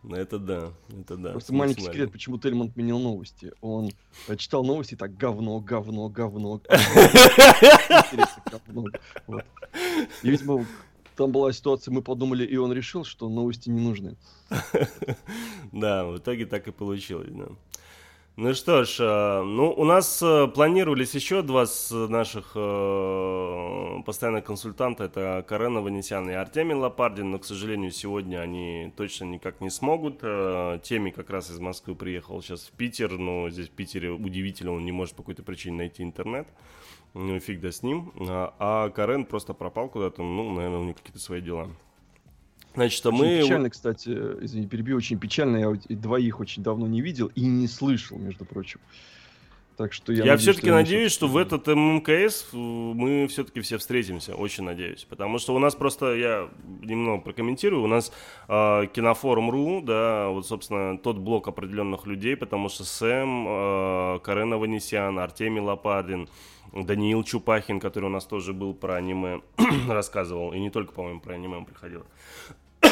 Ну, Это да, это да. Просто маленький секрет, почему Тельман отменил новости. Он э, читал новости, так говно, говно, говно. Интересно, говно. Вот. И, видимо, там была ситуация, мы подумали, и он решил, что новости не нужны. Да, в итоге так и получилось, да. Ну что ж, э, ну у нас э, планировались еще два с наших э, постоянных консультанта, это Карена Ванесян и Артемий Лопардин, но, к сожалению, сегодня они точно никак не смогут. Теми как раз из Москвы приехал сейчас в Питер, но здесь в Питере удивительно, он не может по какой-то причине найти интернет. Ну, фиг да с ним. А, а Карен просто пропал куда-то, ну, наверное, у него какие-то свои дела. Значит, а Очень мы... печально, кстати, э, извини, перебью, очень печально. Я двоих очень давно не видел и не слышал, между прочим. Так что я, Я, надеюсь, все-таки надеюсь, что в этот ММКС э, мы все-таки все встретимся, очень надеюсь. Потому что у нас просто, я немного прокомментирую, у нас э, кинофорум.ру, да, вот, собственно, тот блок определенных людей, потому что Сэм, э, Карена Ванесян, Артемий Лопадин, Даниил Чупахин, который у нас тоже был про аниме, рассказывал, и не только, по-моему, про аниме он приходил.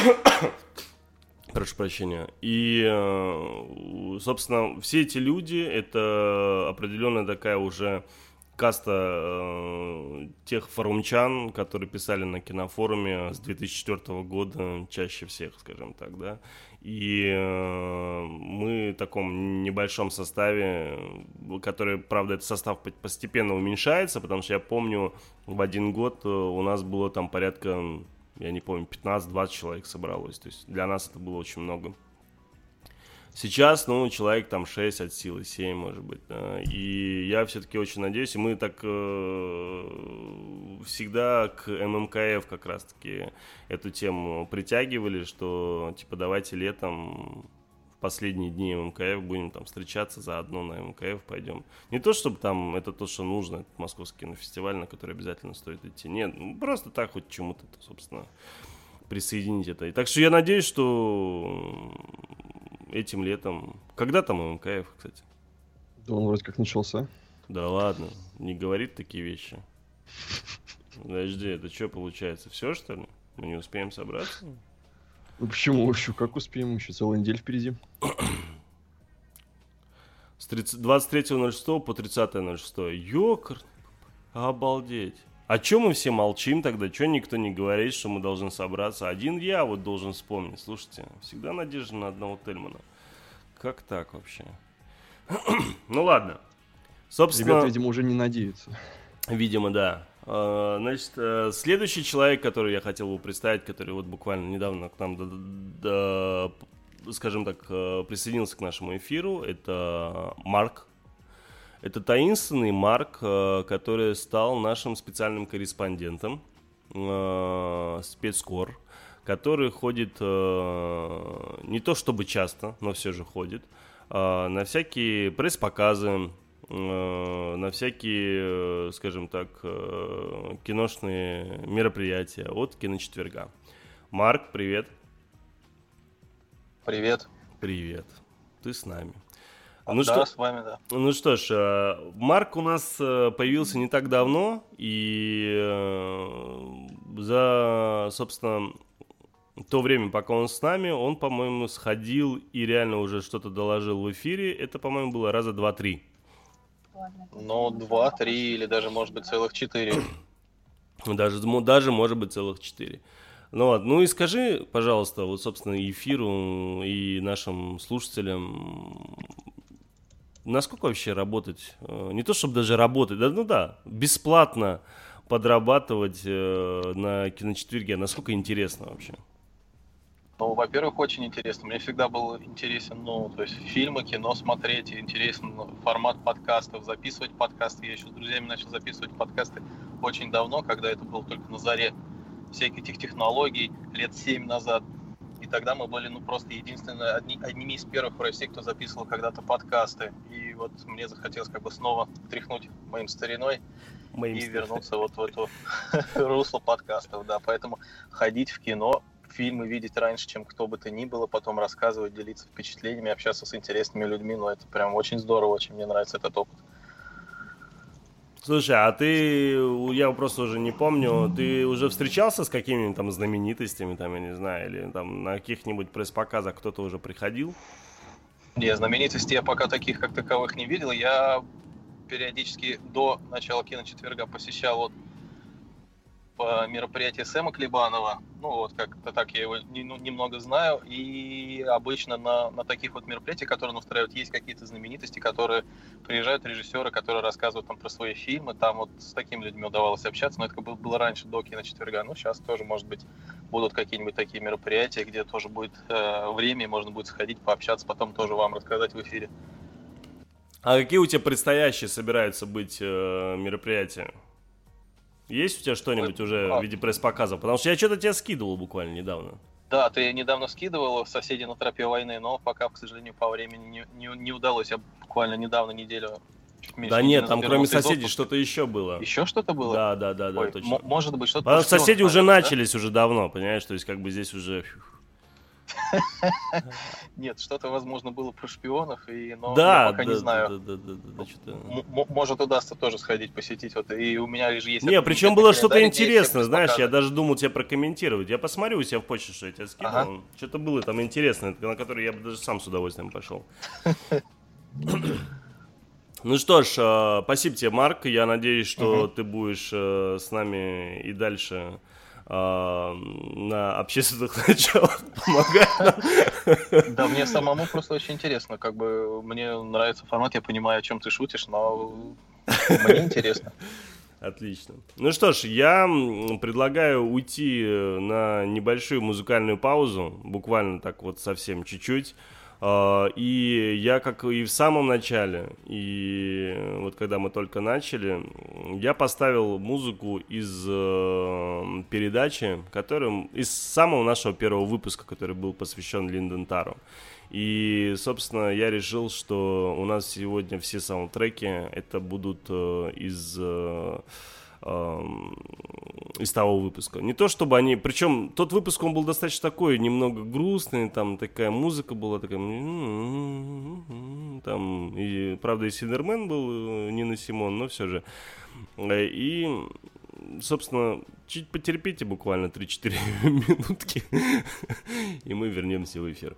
Прошу прощения. И, э, собственно, все эти люди это определенная такая уже каста э, тех форумчан, которые писали на кинофоруме с 2004 года чаще всех, скажем так, да. И э, мы в таком небольшом составе, который, правда, этот состав по- постепенно уменьшается, потому что я помню, в один год э, у нас было там порядка я не помню, 15-20 человек собралось. То есть для нас это было очень много. Сейчас, ну, человек там 6 от силы, 7, может быть. да. И я все-таки очень надеюсь, и мы так э, всегда к ММКФ как раз-таки эту тему притягивали, что, типа, давайте летом последние дни ММКФ будем там встречаться заодно на ММКФ пойдем. Не то, чтобы там это то, что нужно, это московский кинофестиваль, на который обязательно стоит идти. Нет, ну, просто так хоть чему-то, собственно, присоединить это. И так что я надеюсь, что этим летом... Когда там ММКФ, кстати? Да он вроде как начался. Да ладно, не говорит такие вещи. Подожди, это что получается? Все, что ли? Мы не успеем собраться? Ну почему еще? Как успеем? Еще целая неделя впереди. С 30 23.06 по 30.06. Ёкар. Обалдеть. А чё мы все молчим тогда? Чё никто не говорит, что мы должны собраться? Один я вот должен вспомнить. Слушайте, всегда надежда на одного Тельмана. Как так вообще? ну ладно. Собственно... Ребята, видимо, уже не надеются. Видимо, да. А, Значит, э, следующий человек, который я хотел бы представить, который вот буквально недавно к нам, скажем так, э, присоединился к нашему эфиру, это Марк. Это таинственный Марк, э, который стал нашим специальным корреспондентом спецкор, который ходит не то чтобы часто, но все же ходит на всякие пресс-показы, на всякие, э, скажем так, э, киношные мероприятия от киночетверга. Марк, привет. Привет. Привет. Ты с нами. Ну Ну да, что, с вами, да. ну что ж, э, Марк у нас э, появился не так давно, и э, за, собственно, то время, пока он с нами, он, по-моему, сходил и реально уже что-то доложил в эфире. Это, по-моему, было раза два-три. Ну, два, три или даже, может быть, целых четыре. Даже, даже, может быть, целых четыре. Ну вот, ну и скажи, пожалуйста, вот, собственно, эфиру и нашим слушателям, насколько вообще работать, э, не то чтобы даже работать, да, ну да, бесплатно подрабатывать э, на киночетверге, насколько интересно вообще? Ну, во-первых, очень интересно. Мне всегда был интересен, ну, то есть фильмы, кино смотреть, интересен формат подкастов, записывать подкасты. Я еще с друзьями начал записывать подкасты очень давно, когда это было только на заре всяких этих технологий, лет семь назад. И тогда мы были, ну, просто единственные, одни, одними из первых в России, кто записывал когда-то подкасты. И вот мне захотелось как бы снова тряхнуть моим стариной Моим и ст- вернуться вот в эту русло подкастов, да, поэтому ходить в кино, фильмы видеть раньше, чем кто бы то ни было, потом рассказывать, делиться впечатлениями, общаться с интересными людьми, ну, это прям очень здорово, очень мне нравится этот опыт. Слушай, а ты, я просто уже не помню, ты уже встречался с какими-нибудь там знаменитостями, там, я не знаю, или там на каких-нибудь пресс-показах кто-то уже приходил? Не, знаменитостей я пока таких как таковых не видел, я периодически до начала киночетверга посещал вот по мероприятию Сэма Клебанова. Ну, вот как-то так я его ну, немного знаю. И обычно на, на таких вот мероприятиях, которые он устраивает, есть какие-то знаменитости, которые приезжают, режиссеры, которые рассказывают там про свои фильмы. Там вот с такими людьми удавалось общаться, но это как бы было раньше, до киночетверга. Ну, сейчас тоже, может быть, будут какие-нибудь такие мероприятия, где тоже будет э, время, и можно будет сходить, пообщаться, потом тоже вам рассказать в эфире. А какие у тебя предстоящие собираются быть э, мероприятия? Есть у тебя что-нибудь уже в виде пресс-показа? Потому что я что-то тебе скидывал буквально недавно. Да, ты недавно скидывал соседи на тропе войны, но пока, к сожалению, по времени не, не, не удалось. Я буквально недавно неделю. меньше Да нет, там кроме соседей что-то еще было. Еще что-то было? Да, да, да, да, Ой, точно. м- может быть, что-то... Потому что соседи уже да? начались уже давно, понимаешь? То есть как бы здесь уже... Нет, что-то, возможно, было про шпионов, и, но да, я пока да, не знаю. да, да, да, да, да. М- может, удастся тоже сходить, посетить. Вот, и у меня же есть... Не, причем было что-то интересное, знаешь, я даже думал тебя прокомментировать. Я посмотрю у тебя в почте, что я тебе скинул. Ага. Что-то было там интересное, на которое я бы даже сам с удовольствием пошел. Ну что ж, э, спасибо тебе, Марк. Я надеюсь, что ты будешь э, с нами и дальше на общественных началах помогать нам. Да, мне самому просто очень интересно. Как бы мне нравится формат, я понимаю, о чем ты шутишь, но мне интересно. Отлично. Ну что ж, я предлагаю уйти э, на небольшую музыкальную паузу, буквально так вот совсем чуть-чуть. А, И я, как и в самом начале, и вот когда мы только начали, я поставил музыку из э, передачи, которым, из самого нашего первого выпуска, который был посвящен Линдентару. И, собственно, я решил, что у нас сегодня все саундтреки это будут э, из из того выпуска. Не то чтобы они, причем тот выпуск он был достаточно такой, немного грустный, там такая музыка была такая, там и правда и Сидермен был э, не на Симон, но все же э, и собственно, чуть потерпите буквально 3-4 минутки, и мы вернемся в эфир.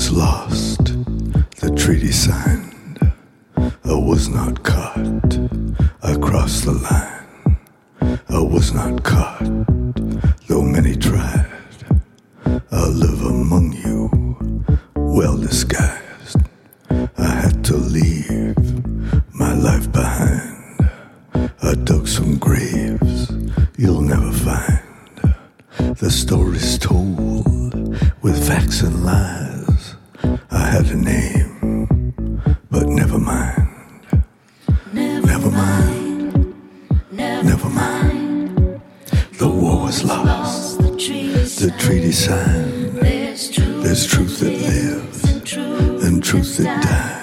was lost, the treaty signed. I was not caught, I crossed the line. I was not caught, though many tried. I live among you, well disguised. I had to leave my life behind. I dug some graves you'll never find. The stories told with facts and lies has a name, but never mind. Never, never mind. mind. Never, never mind. mind. The war was lost. The treaty, the treaty signed. There's truth, There's truth that lives, and truth, and truth that dies.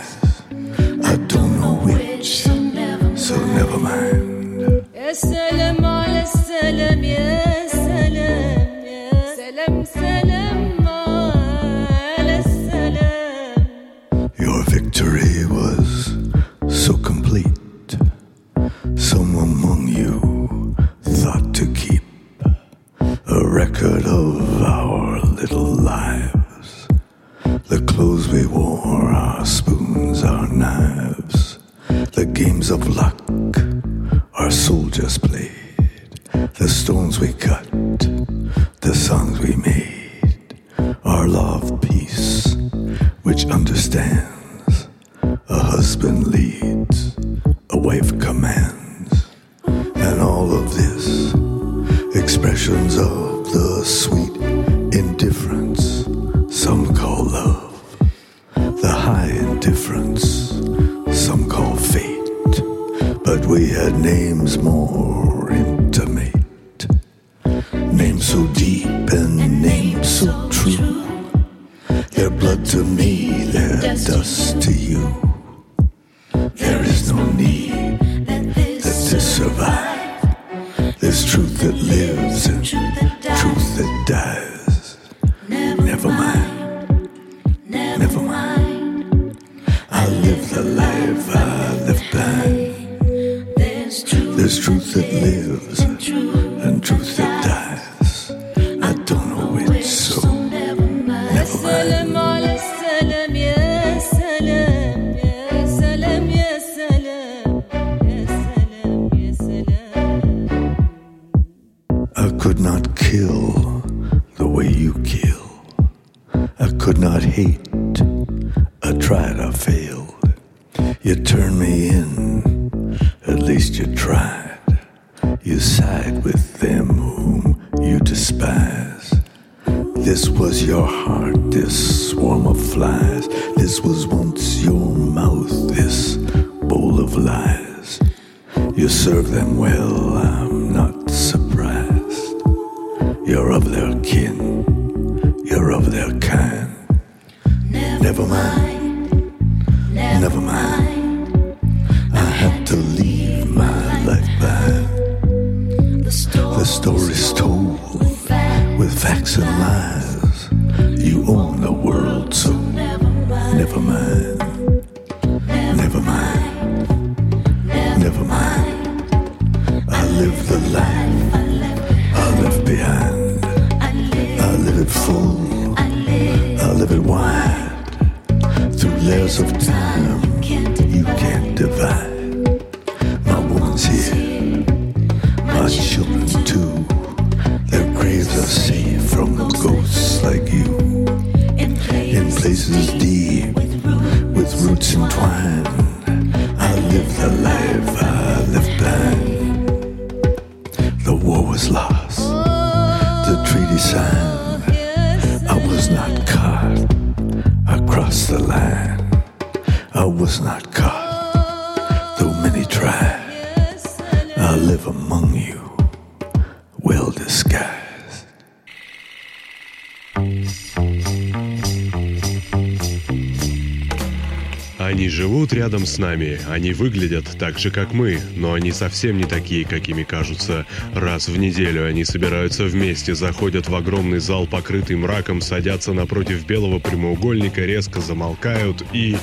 С нами, они выглядят так же, как мы, но они совсем не такие, какими кажутся. Раз в неделю они собираются вместе, заходят в огромный зал, покрытый мраком, садятся напротив белого прямоугольника, резко замолкают и...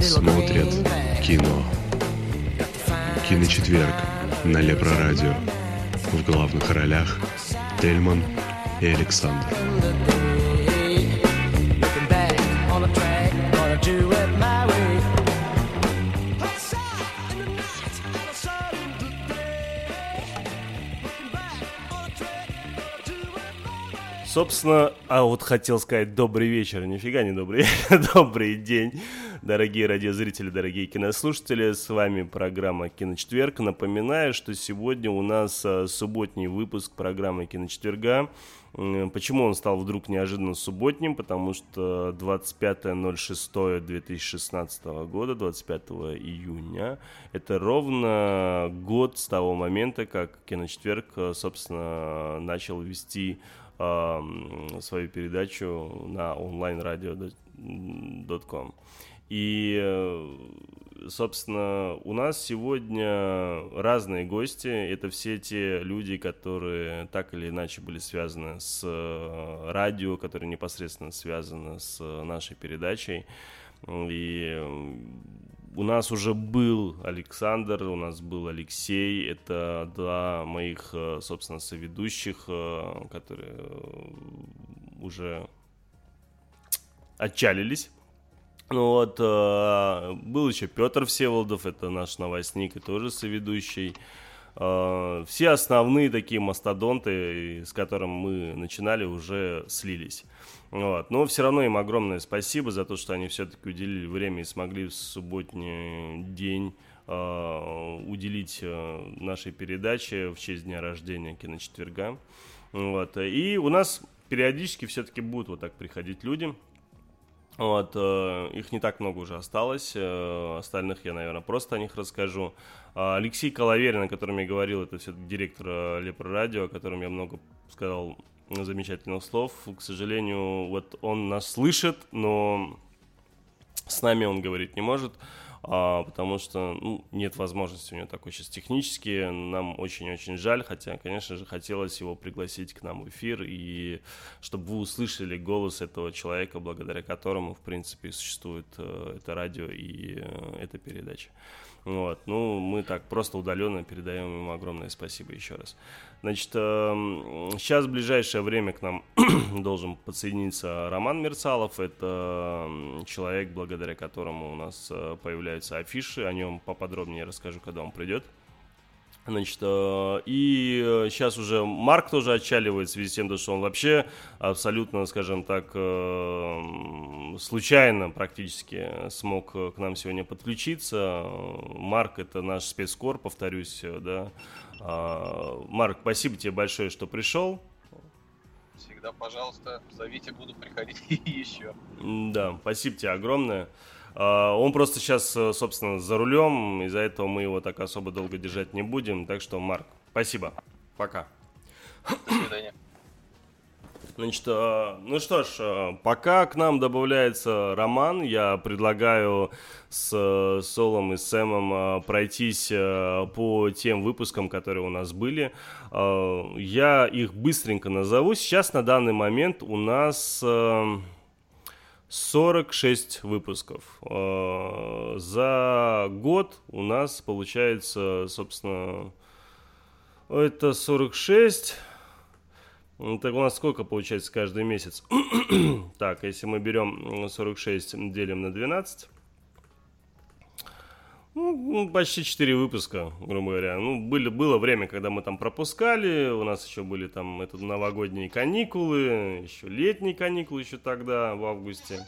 смотрят кино. Киночетверг на Лепрорадио. В главных ролях Тельман и Александр. Собственно, а вот хотел сказать добрый вечер, нифига не добрый, добрый день, дорогие радиозрители, дорогие кинослушатели, с вами программа «Киночетверг». Напоминаю, что сегодня у нас а, субботний выпуск программы «Киночетверга». Почему он стал вдруг неожиданно субботним? Потому что 25.06.2016 года, 25 июня, это ровно год с того момента, как Киночетверг, э, собственно, начал вести свою передачу на онлайн-радио.ком. И, э, собственно, у нас сегодня разные гости. Это все те люди, которые так или иначе были связаны с э, радио, которые непосредственно связаны с э, нашей передачей. И у нас уже был Александр, у нас был Алексей. Это два моих, э, собственно, соведущих, э, которые э, уже отчалились. Ну вот, был еще Петр Всеволодов, это наш новостник и тоже соведущий. Все основные такие мастодонты, с которым мы начинали, уже слились. Вот. Но все равно им огромное спасибо за то, что они все-таки уделили время и смогли в субботний день э, уделить э, нашей передаче в честь дня рождения киночетверга. Вот. И у нас периодически все-таки будут вот так приходить люди. Вот, э, их не так много уже осталось, э, остальных я, наверное, просто о них расскажу. А, Алексей Коловерин, о котором я говорил, это все-таки директор э, Лепро Радио, о котором я много сказал замечательных слов. К сожалению, вот он нас слышит, но с нами он говорить не может, а, потому что ну, нет возможности у него такой сейчас технически. Нам очень-очень жаль, хотя, конечно же, хотелось его пригласить к нам в эфир, и чтобы вы услышали голос этого человека, благодаря которому, в принципе, существует э, это радио и э, эта передача. Вот. Ну, мы так просто удаленно передаем ему огромное спасибо еще раз. Значит, эм, сейчас в ближайшее время к нам должен подсоединиться Роман Мерцалов. Это м, человек, благодаря которому у нас э, появляются афиши. О нем поподробнее расскажу, когда он придет. Значит, э, и сейчас уже Марк тоже отчаливает в связи с тем, что он вообще абсолютно, скажем так, э, случайно практически смог к нам сегодня подключиться. Марк это наш спецкор, повторюсь, э, да. А, Марк, спасибо тебе большое, что пришел. Всегда, пожалуйста, зовите, буду приходить еще. Да, спасибо тебе огромное. А, Он просто сейчас, собственно, за рулем, из-за этого мы его так особо долго держать не будем. Так что, Марк, спасибо. Пока. До свидания. Значит, э, ну что ж, э, пока к нам добавляется Роман, я предлагаю с э, Солом и Сэмом э, пройтись э, по тем выпускам, которые у нас были. Э, Я их быстренько назову. Сейчас на данный момент у нас э, 46 выпусков. Э, За год у нас получается, собственно, это 46... Ну, Так у нас сколько получается каждый месяц? так, если мы берем м, 46, делим на 12. Ну, ну, почти 4 выпуска, грубо говоря. Ну, были, было время, когда мы там пропускали, у нас еще были там это, новогодние каникулы, еще летние каникулы еще тогда, в августе.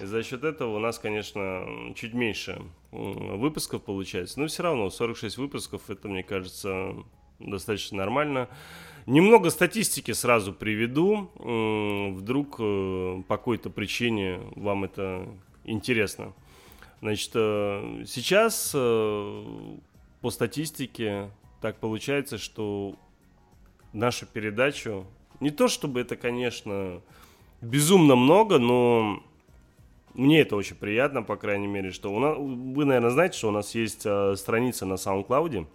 И за счет этого у нас, конечно, чуть меньше выпусков получается. Но все равно 46 выпусков, это, мне кажется, достаточно нормально. Немного статистики сразу приведу. Вдруг э, по какой-то причине вам это интересно. Значит, э, сейчас э, по статистике так получается, что нашу передачу, не то чтобы это, конечно, безумно много, но мне это очень приятно, по крайней мере, что у нас, вы, наверное, знаете, что у нас есть э, страница на SoundCloud.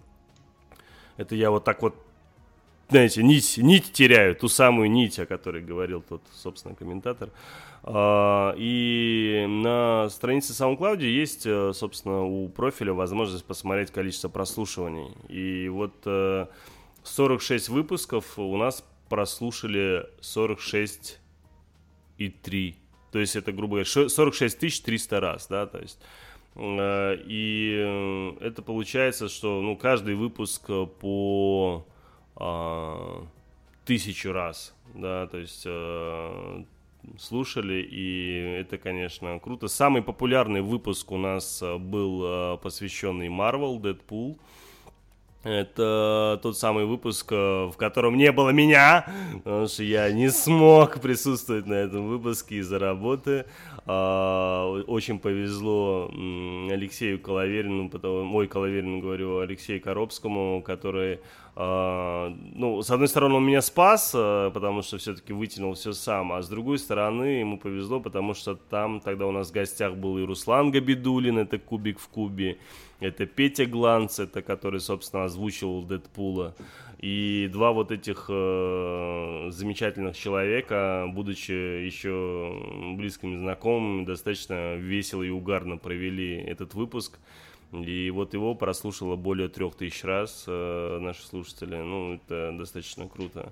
Это я вот так вот, знаете, нить, нить теряю, ту самую нить, о которой говорил тот, собственно, комментатор. А, И на странице SoundCloud есть, э, собственно, у профиля возможность посмотреть количество прослушиваний. И вот э, 46 выпусков у нас прослушали 46 и 3. То есть это, грубо говоря, ше- 46 300 раз, да, то есть... э, И э, это получается, что ну, каждый выпуск э, по а, тысячу раз, да, то есть э, слушали, и это, конечно, круто. Самый популярный выпуск у нас э, был э, посвященный Marvel, Deadpool. Это тот самый выпуск, э, в котором не было меня, потому что я не смог присутствовать на этом выпуске из-за работы. А, Очень повезло Алексею Коловерину, потому- ой, Коловерину говорю, Алексею Коробскому, который, ну, с одной стороны, он меня спас, э, потому что все-таки вытянул все сам, а с другой стороны, ему повезло, потому что там тогда у нас в гостях был и Руслан Габидулин, это Кубик в Кубе, это Петя Гланц, это который, собственно, озвучивал Дэдпула. И два вот этих э, замечательных человека, будучи еще близкими знакомыми, достаточно весело и угарно провели этот выпуск. И вот его прослушало более трех тысяч раз э, наши слушатели. Ну, это достаточно круто.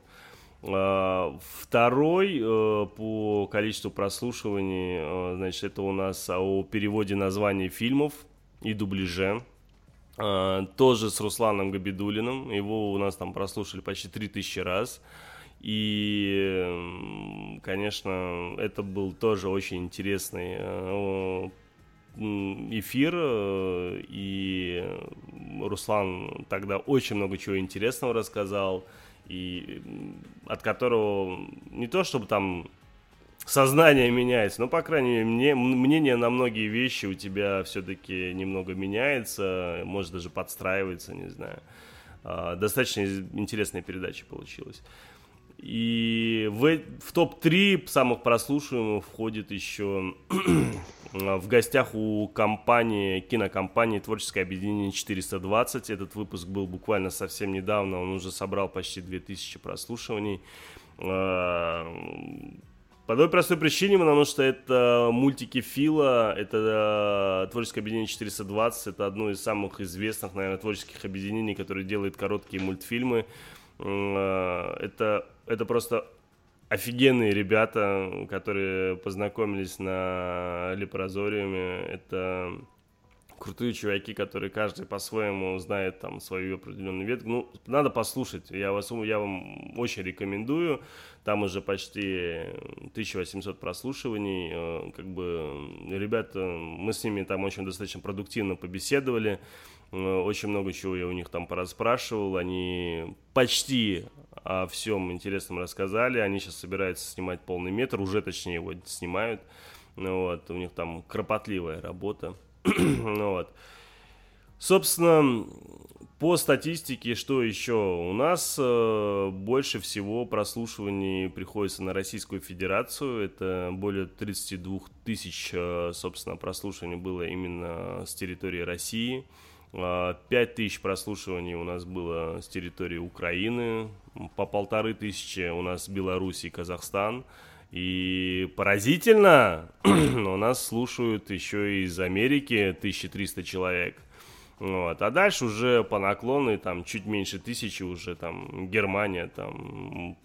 А, Второй э, по количеству прослушиваний, э, значит, это у нас о переводе названий фильмов и дубляже. А, Тоже с Русланом Габидулиным. Его у нас там прослушали почти 3000 раз. И, конечно, это был тоже очень интересный э, эфир. э, И Руслан тогда очень много чего интересного рассказал. И от которого не то чтобы там сознание меняется, но, по крайней мере, мне, мнение на многие вещи у тебя все-таки немного меняется, может даже подстраивается, не знаю. А, Достаточно интересная передача получилась. И в, э- в топ-3 самых прослушиваемых входит еще в гостях у компании, кинокомпании Творческое объединение 420. Этот выпуск был буквально совсем недавно, он уже собрал почти 2000 прослушиваний. А, По той простой причине, потому что это мультики Фила, это э, творческое объединение 420, это одно из самых известных, наверное, творческих объединений, которое делает короткие мультфильмы. Э, Это, это просто офигенные ребята, которые познакомились на Лепрозориуме. Это крутые чуваки, которые каждый по-своему знает там свою определенную ветку. Ну, надо послушать. Я, вас, я вам очень рекомендую. Там уже почти 1800 прослушиваний. Э, Как бы ребята, мы с ними там очень достаточно продуктивно побеседовали. Э, Очень много чего я у них там пораспрашивал. Они почти о всем интересном рассказали. Они сейчас собираются снимать полный метр. Уже точнее его снимают. Ну, вот, у них там кропотливая работа. ну, вот. Собственно, по статистике, что еще? У нас э, больше всего прослушиваний приходится на Российскую Федерацию. Это более 32 тысяч, э, собственно, прослушиваний было именно с территории России. А, 5 тысяч прослушиваний у нас было с территории Украины. По полторы тысячи у нас Беларусь и Казахстан. И поразительно, у нас слушают еще и из Америки 1300 человек. Вот. А дальше уже по наклонной, там, чуть меньше тысячи уже, там, Германия, там,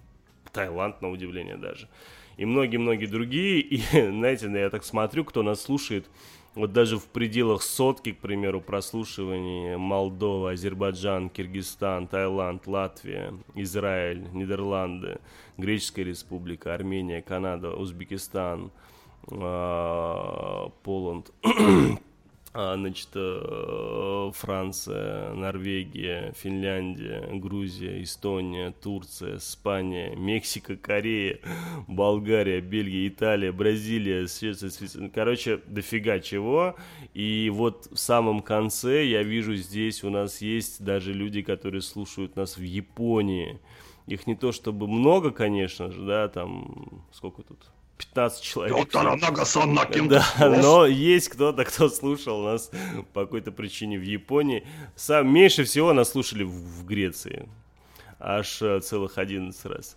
Таиланд, на удивление даже. И многие-многие другие. И, знаете, я так смотрю, кто нас слушает, вот даже в пределах сотки, к примеру, прослушиваний Молдова, Азербайджан, Киргизстан, Таиланд, Латвия, Израиль, Нидерланды, Греческая республика, Армения, Канада, Узбекистан, а, Поланд, значит, э, Франция, Норвегия, Финляндия, Грузия, Эстония, Турция, Испания, Мексика, Корея, Болгария, Бельгия, Италия, Бразилия, Швеция. Короче, дофига чего. И вот в самом конце я вижу здесь у нас есть даже люди, которые слушают нас в Японии. Их не то чтобы много, конечно же, да, там, сколько тут? 15 человек. Да, но есть кто-то, кто слушал нас по какой-то причине в Японии. Сам, меньше всего нас слушали в, в Греции. Аж э, целых 11 раз.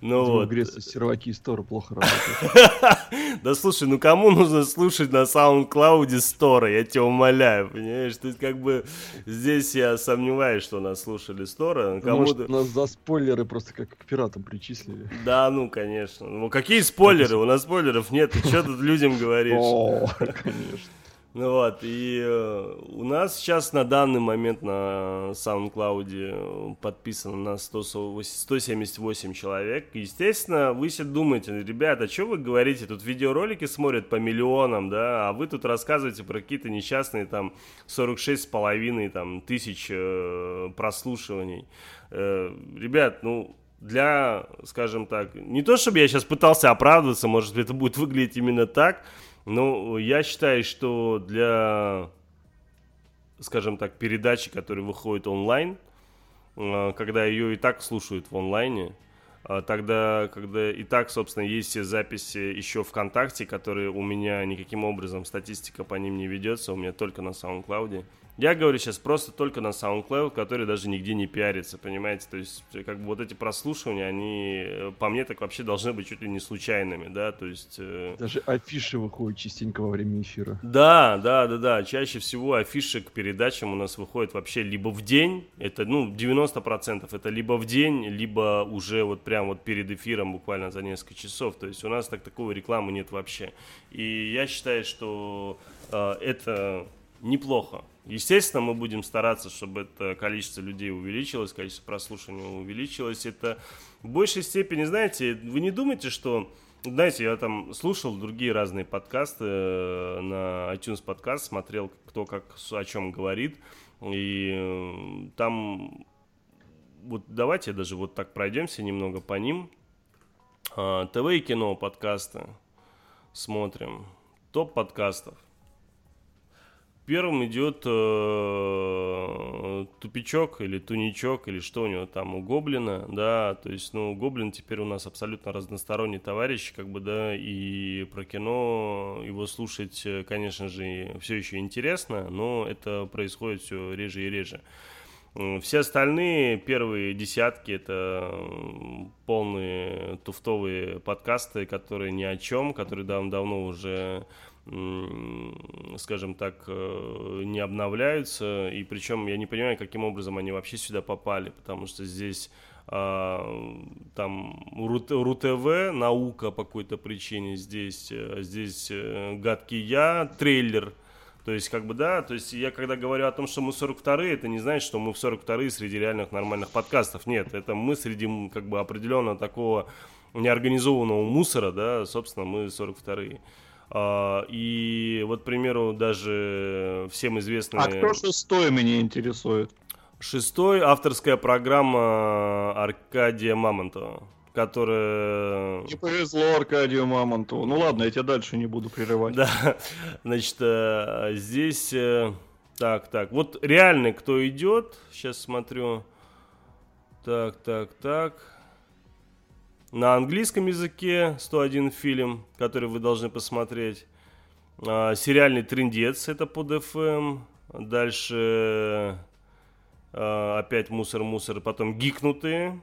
Ну Видимо, вот. В Греции серваки и сторы плохо работают. Да слушай, ну кому нужно слушать на SoundCloud Store, я тебя умоляю, понимаешь? Есть как бы здесь я сомневаюсь, что нас слушали Store. Может, Кому-то... нас за спойлеры просто как к пиратам причислили. Да, ну конечно. Ну какие спойлеры? У нас спойлеров нет. Ты что тут людям говоришь? О, конечно. Ну вот, и э, у нас сейчас на данный момент на SoundCloud подписано на 100 178 человек. Естественно, вы себе думаете, ребята, что вы говорите, тут видеоролики смотрят по миллионам, да, а вы тут рассказываете про какие-то несчастные там 46 с половиной там тысяч э, прослушиваний. Э, ребят, ну, для, скажем так, не то чтобы я сейчас пытался оправдываться, может это будет выглядеть именно так, но я считаю, что для, скажем так, передачи, которая выходит онлайн, э, когда ее и так слушают в онлайне, а тогда, когда и так, собственно, есть все записи еще ВКонтакте, которые у меня никаким образом статистика по ним не ведется, у меня только на SoundCloud. Я говорю сейчас просто только на SoundCloud, который даже нигде не пиарится, понимаете? То есть, как бы вот эти прослушивания, они, э, по мне, так вообще должны быть чуть ли не случайными, да, то есть... э, Даже афиши выходят частенько во время эфира. да, да, да, да. Чаще всего афиши к передачам у нас выходят вообще либо в день, это, ну, 90% это либо в день, либо уже вот прям вот перед эфиром буквально за несколько часов. То есть у нас так такой рекламы нет вообще. И я считаю, что э, это неплохо. Естественно, мы будем стараться, чтобы это количество людей увеличилось, количество прослушиваний увеличилось. Это в большей степени, знаете, вы не думаете, что знаете, я там слушал другие разные подкасты э, на iTunes подкаст, смотрел, кто как о чем говорит, и э, там вот давайте даже вот так пройдемся немного по ним. А, ТВ и кино подкасты смотрим. Топ подкастов. Первым идет э, тупичок или туничок или что у него там у Гоблина, да, то есть, ну, Гоблин теперь у нас абсолютно разносторонний товарищ, как бы, да, и про кино его слушать, э, конечно же, все еще интересно, но это происходит все реже и реже. Все остальные первые десятки это полные туфтовые подкасты, которые ни о чем, которые дав- давно уже, скажем так, э, не обновляются. И причем я не понимаю, каким образом они вообще сюда попали, потому что здесь а, там РУ- РУ-ТВ, наука по какой-то причине здесь, э, здесь э, гадкий я, трейлер, то есть, как бы, да, то есть я когда говорю о том, что мы 42-е, это не значит, что мы в 42-е среди реальных нормальных подкастов. Нет, это мы среди, как бы, определенного такого неорганизованного мусора, да, собственно, мы 42-е. А, и вот, к примеру, даже всем известный... А кто шестой меня интересует? Шестой авторская программа Аркадия Мамонтова, которая... Не повезло Аркадию Мамонтову. Ну ладно, я тебя дальше не буду прерывать. Да, значит, э, здесь... э, Так, так, вот реальный кто идет, сейчас смотрю. Так, так, так. На английском языке 101 фильм, который вы должны посмотреть. А, Сериальный трендец, это PodFM. Дальше а, опять мусор-мусор, потом гикнутые,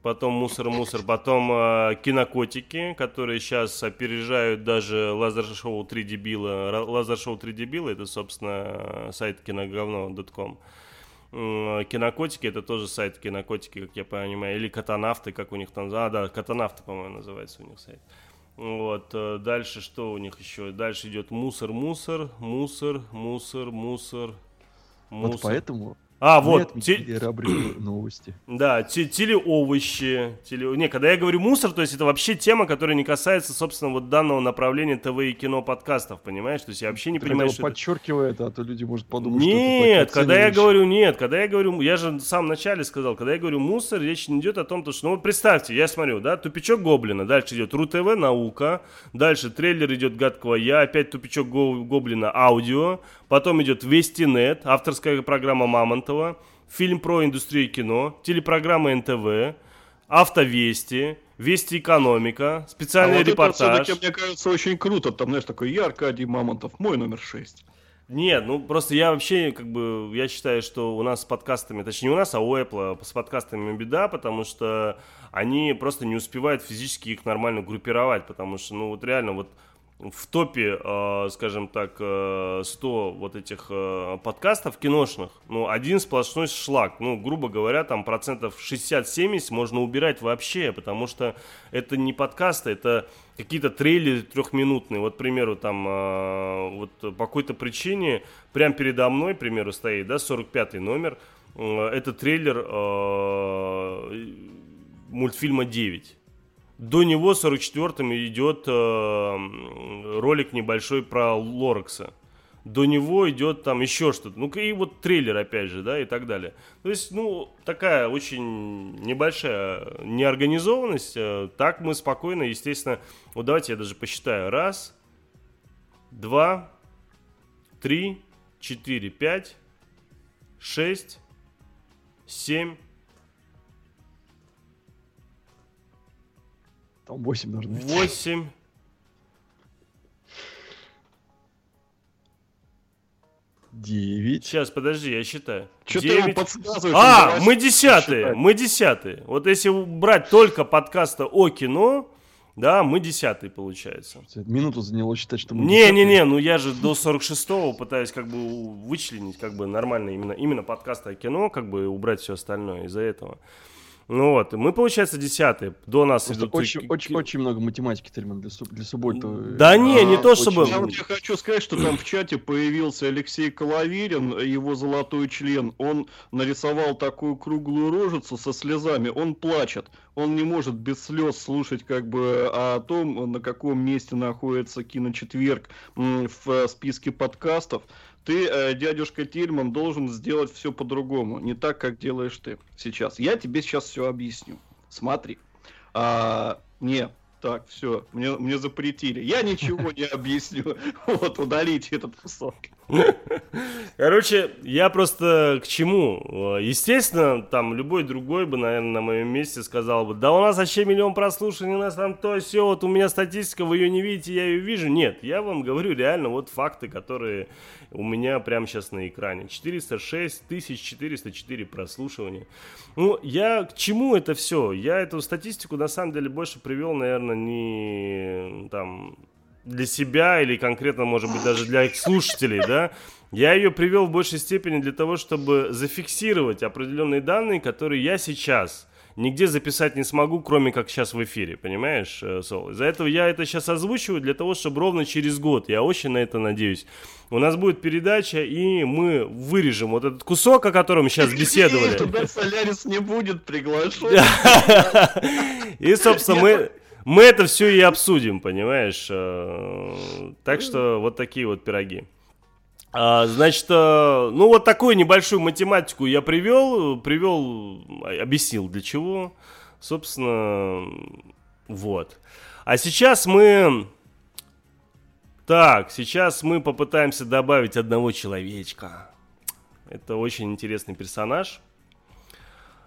потом мусор-мусор, потом а, кинокотики, которые сейчас опережают даже лазер-шоу 3 дебила. Лазер-шоу 3 дебила это, собственно, сайт киноговно.com. Кинокотики это тоже сайт кинокотики, как я понимаю, или катанавты, как у них там, а, да, катанавты, по-моему, называется у них сайт. Вот, э, дальше что у них еще? Дальше идет мусор, мусор, мусор, мусор, мусор, Вот мусор. поэтому А, мы вот, отметили те- новости. да, те- телеовощи. Теле... Не, когда я говорю мусор, то есть это вообще тема, которая не касается, собственно, вот данного направления ТВ и кино подкастов, понимаешь? То есть я вообще не Ты понимаю, что бы это... подчеркивай это, а то люди, может, подумать, что Нет, так когда я говорю нет, когда я говорю, я же в самом начале сказал, когда я говорю мусор, речь не идет о том, то, что, ну вот представьте, я смотрю, да, тупичок Гоблина, дальше идет РУ-ТВ, наука, дальше трейлер идет гадкого я, опять тупичок Го- Гоблина, аудио, потом идет Вестинет, авторская программа Мамонтова, фильм про индустрию кино, телепрограмма НТВ, Автовести, Вести экономика, А специальный вот это репортаж. все-таки, мне кажется, очень круто. Там, знаешь, такой, я Аркадий Мамонтов, мой номер 6. Нет, ну просто я вообще, как бы, я считаю, что у нас с подкастами, точнее не у нас, а у Apple с подкастами беда, потому что они просто не успевают физически их нормально группировать, потому что, ну вот реально, вот в топе, э, скажем так, э, 100 вот этих э, подкастов киношных, ну, один сплошной шлак. Ну, грубо говоря, там процентов 60-70 можно убирать вообще, потому что это не подкасты, это какие-то трейлеры трехминутные. Вот, к примеру, там, э, вот по какой-то причине, прямо передо мной, к примеру, стоит, да, 45-й номер, это трейлер мультфильма 9. До него 44-м идет э, ролик небольшой про Лоракса. До него идет там еще что-то. Ну и вот трейлер опять же, да, и так далее. То есть, ну, такая очень небольшая неорганизованность. Э, Так мы спокойно, естественно, вот давайте я даже посчитаю. Раз, два, три, четыре, пять, шесть, семь, Там 8 должно быть. восемь, Девять. Сейчас, подожди, я считаю. Что ты ему Девять. подсказываешь? А, Он мы давай десятые, считать. мы десятые. Вот если брать только подкаста о кино, да, мы десятые получается. Минуту заняло считать, что мы... Не-не-не, ну я же до 46-го пытаюсь как бы вычленить как бы нормально именно, именно подкасты о кино, как бы убрать все остальное из-за этого. Ну вот, и мы, получается, десятые. До нас идут... очень, очень, очень много математики, Тельман, для, суб- для субботы. Да не, не то очень чтобы- Я много. вот тебе хочу сказать, что там в чате появился Алексей Коловерин, его золотой член. Он нарисовал такую круглую рожицу со слезами. Он плачет. Он не может без слез слушать как бы о том, на каком месте находится киночетверг в э, списке подкастов. Ты, э, дядюшка Тильман, должен сделать все по-другому. Не так, как делаешь ты сейчас. Я тебе сейчас все объясню. Смотри. А, не, так, все, мне, мне запретили. Я ничего не объясню. Вот, удалите этот кусок. Короче, я просто к чему? Естественно, там любой другой бы, наверное, на моем месте сказал бы, да у нас вообще миллион прослушаний, у нас там то все, вот у меня статистика, вы ее не видите, я ее вижу. Нет, я вам говорю реально вот факты, которые у меня прямо сейчас на экране. 406 404 прослушивания. Ну, я к чему это все? Я эту статистику на самом деле больше привел, наверное, не там для себя или конкретно, может быть, даже для слушателей, да, я ее привел в большей степени для того, чтобы зафиксировать определенные данные, которые я сейчас нигде записать не смогу, кроме как сейчас в эфире, понимаешь, э, Сол? Из-за этого я это сейчас озвучиваю для того, чтобы ровно через год, я очень на это надеюсь, у нас будет передача, и мы вырежем вот этот кусок, о котором сейчас беседовали. Туда Солярис не будет приглашен. И, собственно, мы, мы это все и обсудим, понимаешь? Э, Так что вот такие вот пироги. А, значит, э, ну вот такую небольшую математику я привел, привел, объяснил для чего, собственно, вот. А сейчас мы, так, сейчас мы попытаемся добавить одного человечка. Это очень интересный персонаж.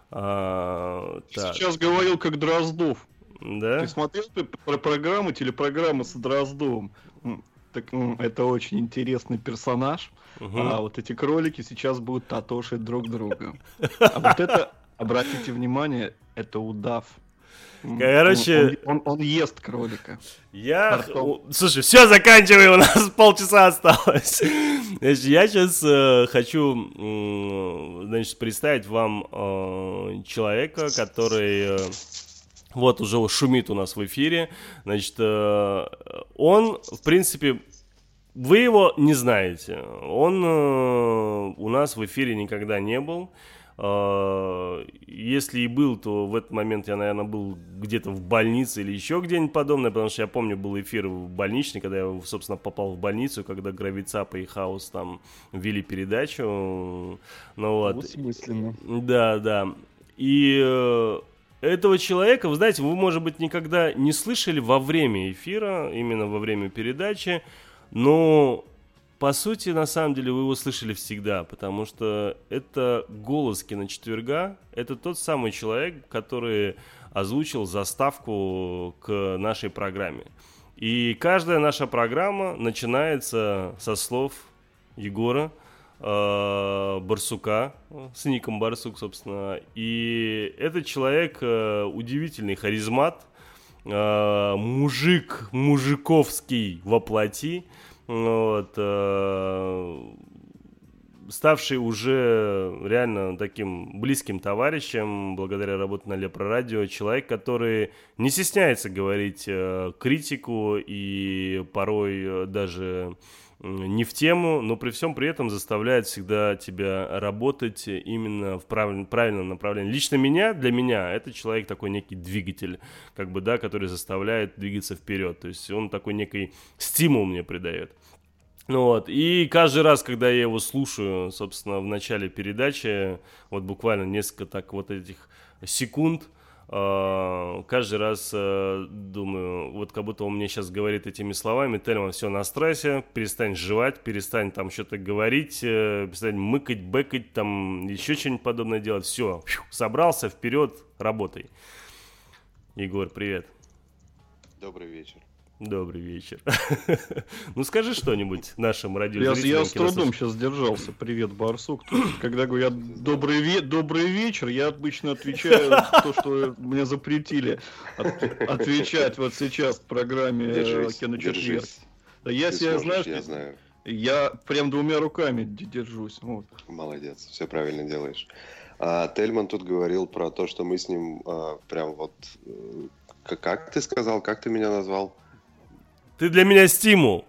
А, так, Сейчас говорил как Дроздов. да? Ты смотрел про программу, телепрограмму с Дроздовым? Так, это очень интересный персонаж. Мгм. А вот эти кролики сейчас будут татошить друг друга. А вот это, обратите внимание, это удав. Короче- Он, он- он ест кролика. Я... О, Слушай, все, заканчивай, у нас полчаса осталось. Значит, я сейчас хочу, м, значит, представить вам э, человека, который... э, вот уже шумит у нас в эфире. Значит, э, он, в принципе, вы его не знаете. Он э, у нас в эфире никогда не был. Э, Если и был, то в этот момент я, наверное, был где-то в больнице или еще где-нибудь подобное, потому что я помню, был эфир в больничный, когда я, собственно, попал в больницу, когда Гравицапа и Хаус там вели передачу. Ну вот. Да, да. И этого человека, вы знаете, вы, может быть, никогда не слышали во время эфира, именно во время передачи, но по сути, на самом деле, вы его слышали всегда, потому что это голос киночетверга, это тот самый человек, который озвучил заставку к нашей программе. И каждая наша программа начинается со слов Егора Барсука, э, с ником Барсук, собственно. И этот человек э, удивительный харизмат, э, мужик мужиковский воплоти, вот, ставший уже реально таким близким товарищем, благодаря работе на Лепро Радио, человек, который не стесняется говорить критику и порой даже не в тему, но при всем при этом заставляет всегда тебя работать именно в правиль- правильном направлении. Лично меня, для меня, это человек такой некий двигатель, как бы, да, который заставляет двигаться вперед. То есть он такой некий стимул мне придает. Ну вот, и каждый раз, когда я его слушаю, собственно, в начале передачи, вот буквально несколько так вот этих секунд, каждый раз э, думаю, вот как будто он мне сейчас говорит этими словами, Тельман, все на стрессе, перестань жевать, перестань там что-то говорить, э, перестань мыкать, бэкать, там еще что-нибудь подобное делать, все, собрался, вперед, работай. Егор, привет. Добрый вечер. Добрый вечер. Ну скажи что-нибудь нашим Я, радиозрителям. я с трудом сейчас держался. Привет, Барсук. Когда говорят добрый, ве- добрый вечер, я обычно отвечаю то, что мне запретили от- отвечать вот сейчас в программе э, «Киночетверг». Да я Ты себя, сможешь, знаешь, я я, знаю. я прям двумя руками держусь. Вот. Молодец, все правильно делаешь. А, Тельман тут говорил про то, что мы с ним а, прям вот... э, Как ты сказал, как ты меня назвал? Ты для меня стимул.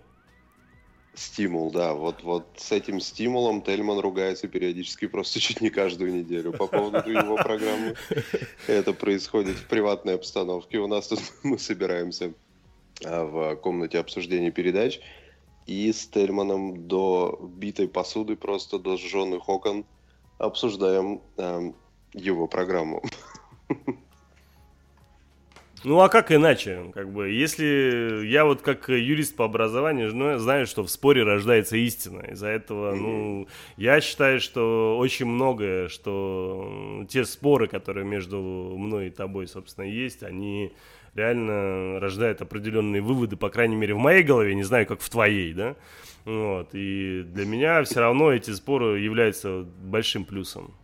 Стимул, да. Вот, вот с этим стимулом Тельман ругается периодически просто чуть не каждую неделю по поводу его программы. Это происходит в приватной обстановке. У нас тут мы собираемся а, в комнате обсуждения передач. И с Тельманом до битой посуды, просто до сжженных окон обсуждаем эм, его программу. Ну а как иначе? Как бы, если я вот как юрист по образованию знаю, знаю, что в споре рождается истина. Из-за этого, ну, я считаю, что очень многое, что те споры, которые между мной и тобой, собственно, есть, они реально рождают определенные выводы, по крайней мере, в моей голове, не знаю, как в твоей, да? Вот, и для меня все равно эти споры являются большим плюсом.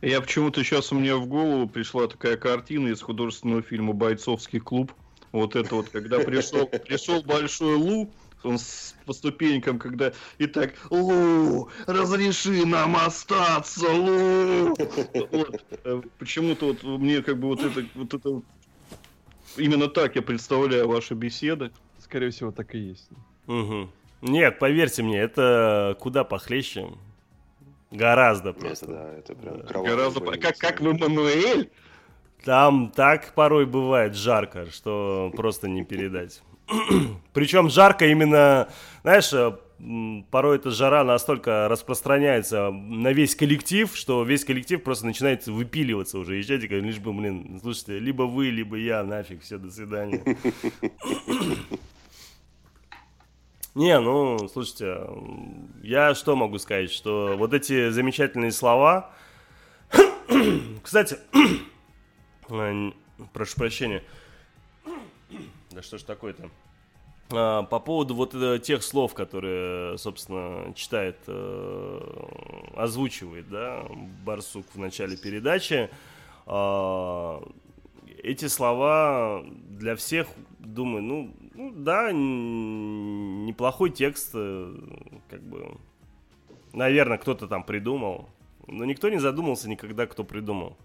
Я почему-то сейчас у меня в голову пришла такая картина из художественного фильма «Бойцовский клуб». Вот это вот, когда пришел, пришел большой Лу, он с, по ступенькам, когда и так, Лу, разреши нам остаться, Лу. Вот, э, почему-то вот мне как бы вот это, вот это вот- именно так я представляю ваши беседы. Скорее всего, так и есть. Мгм. Нет, поверьте мне, это куда похлеще. Гораздо Это просто. да, это прям кровавый Гораздо, по- как, как в. Эммануэль. Там так порой бывает жарко, что просто не передать. Причем жарко именно, знаешь, э, порой эта жара настолько распространяется на весь коллектив, что весь коллектив просто начинает выпиливаться уже чатика, лишь бы, блин, слушайте, либо вы, либо я, нафиг, все, до свидания. Не, ну, слушайте, я что могу сказать, что вот эти замечательные слова... Кстати, э, прошу прощения. Да что ж такое-то? А, По поводу вот э, тех слов, которые, собственно, читает, э, озвучивает, да, Барсук в начале передачи, а, эти слова для всех, думаю, ну, ну да, неплохой текст, э, как бы, наверное, кто-то там придумал, но никто не задумался никогда, кто придумал.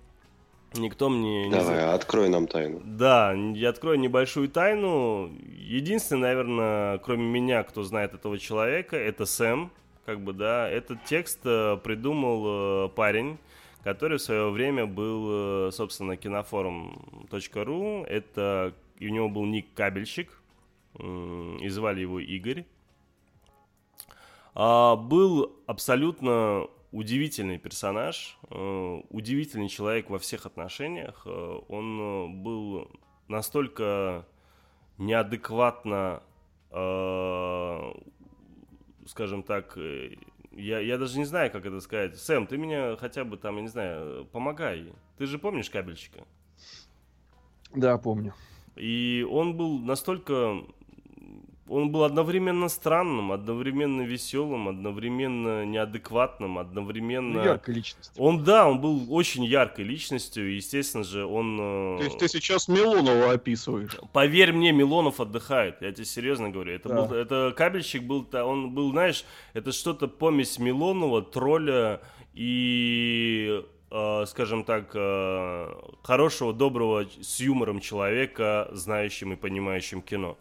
Никто мне не Давай, открой нам тайну. да, я открою небольшую тайну. Единственный, наверное, кроме меня, кто знает этого человека, это Сэм. Как бы, да, этот текст э, придумал э, парень, который в свое время был, собственно, кинофорум.ру. Это и у него был ник кабельщик, и звали его Игорь. А, был абсолютно удивительный персонаж, э, удивительный человек во всех отношениях. Э, он э, был настолько неадекватно, скажем так, я, я даже не знаю, как это сказать. Сэм, ты меня хотя бы там, я не знаю, помогай. Ты же помнишь кабельчика? Да, помню. И он был настолько... Он был одновременно странным, одновременно веселым, одновременно неадекватным, одновременно... Ну, яркая личность. Он, да, он был очень яркой личностью, и, естественно же, он... э, То есть ты сейчас Милонова описываешь. Поверь мне, Милонов отдыхает. Я тебе серьезно говорю. Это, Да. был, это кабельщик был, он был, знаешь, это что-то помесь Милонова, тролля и, э, скажем так, э, хорошего, доброго, с юмором человека, знающим и понимающим кино.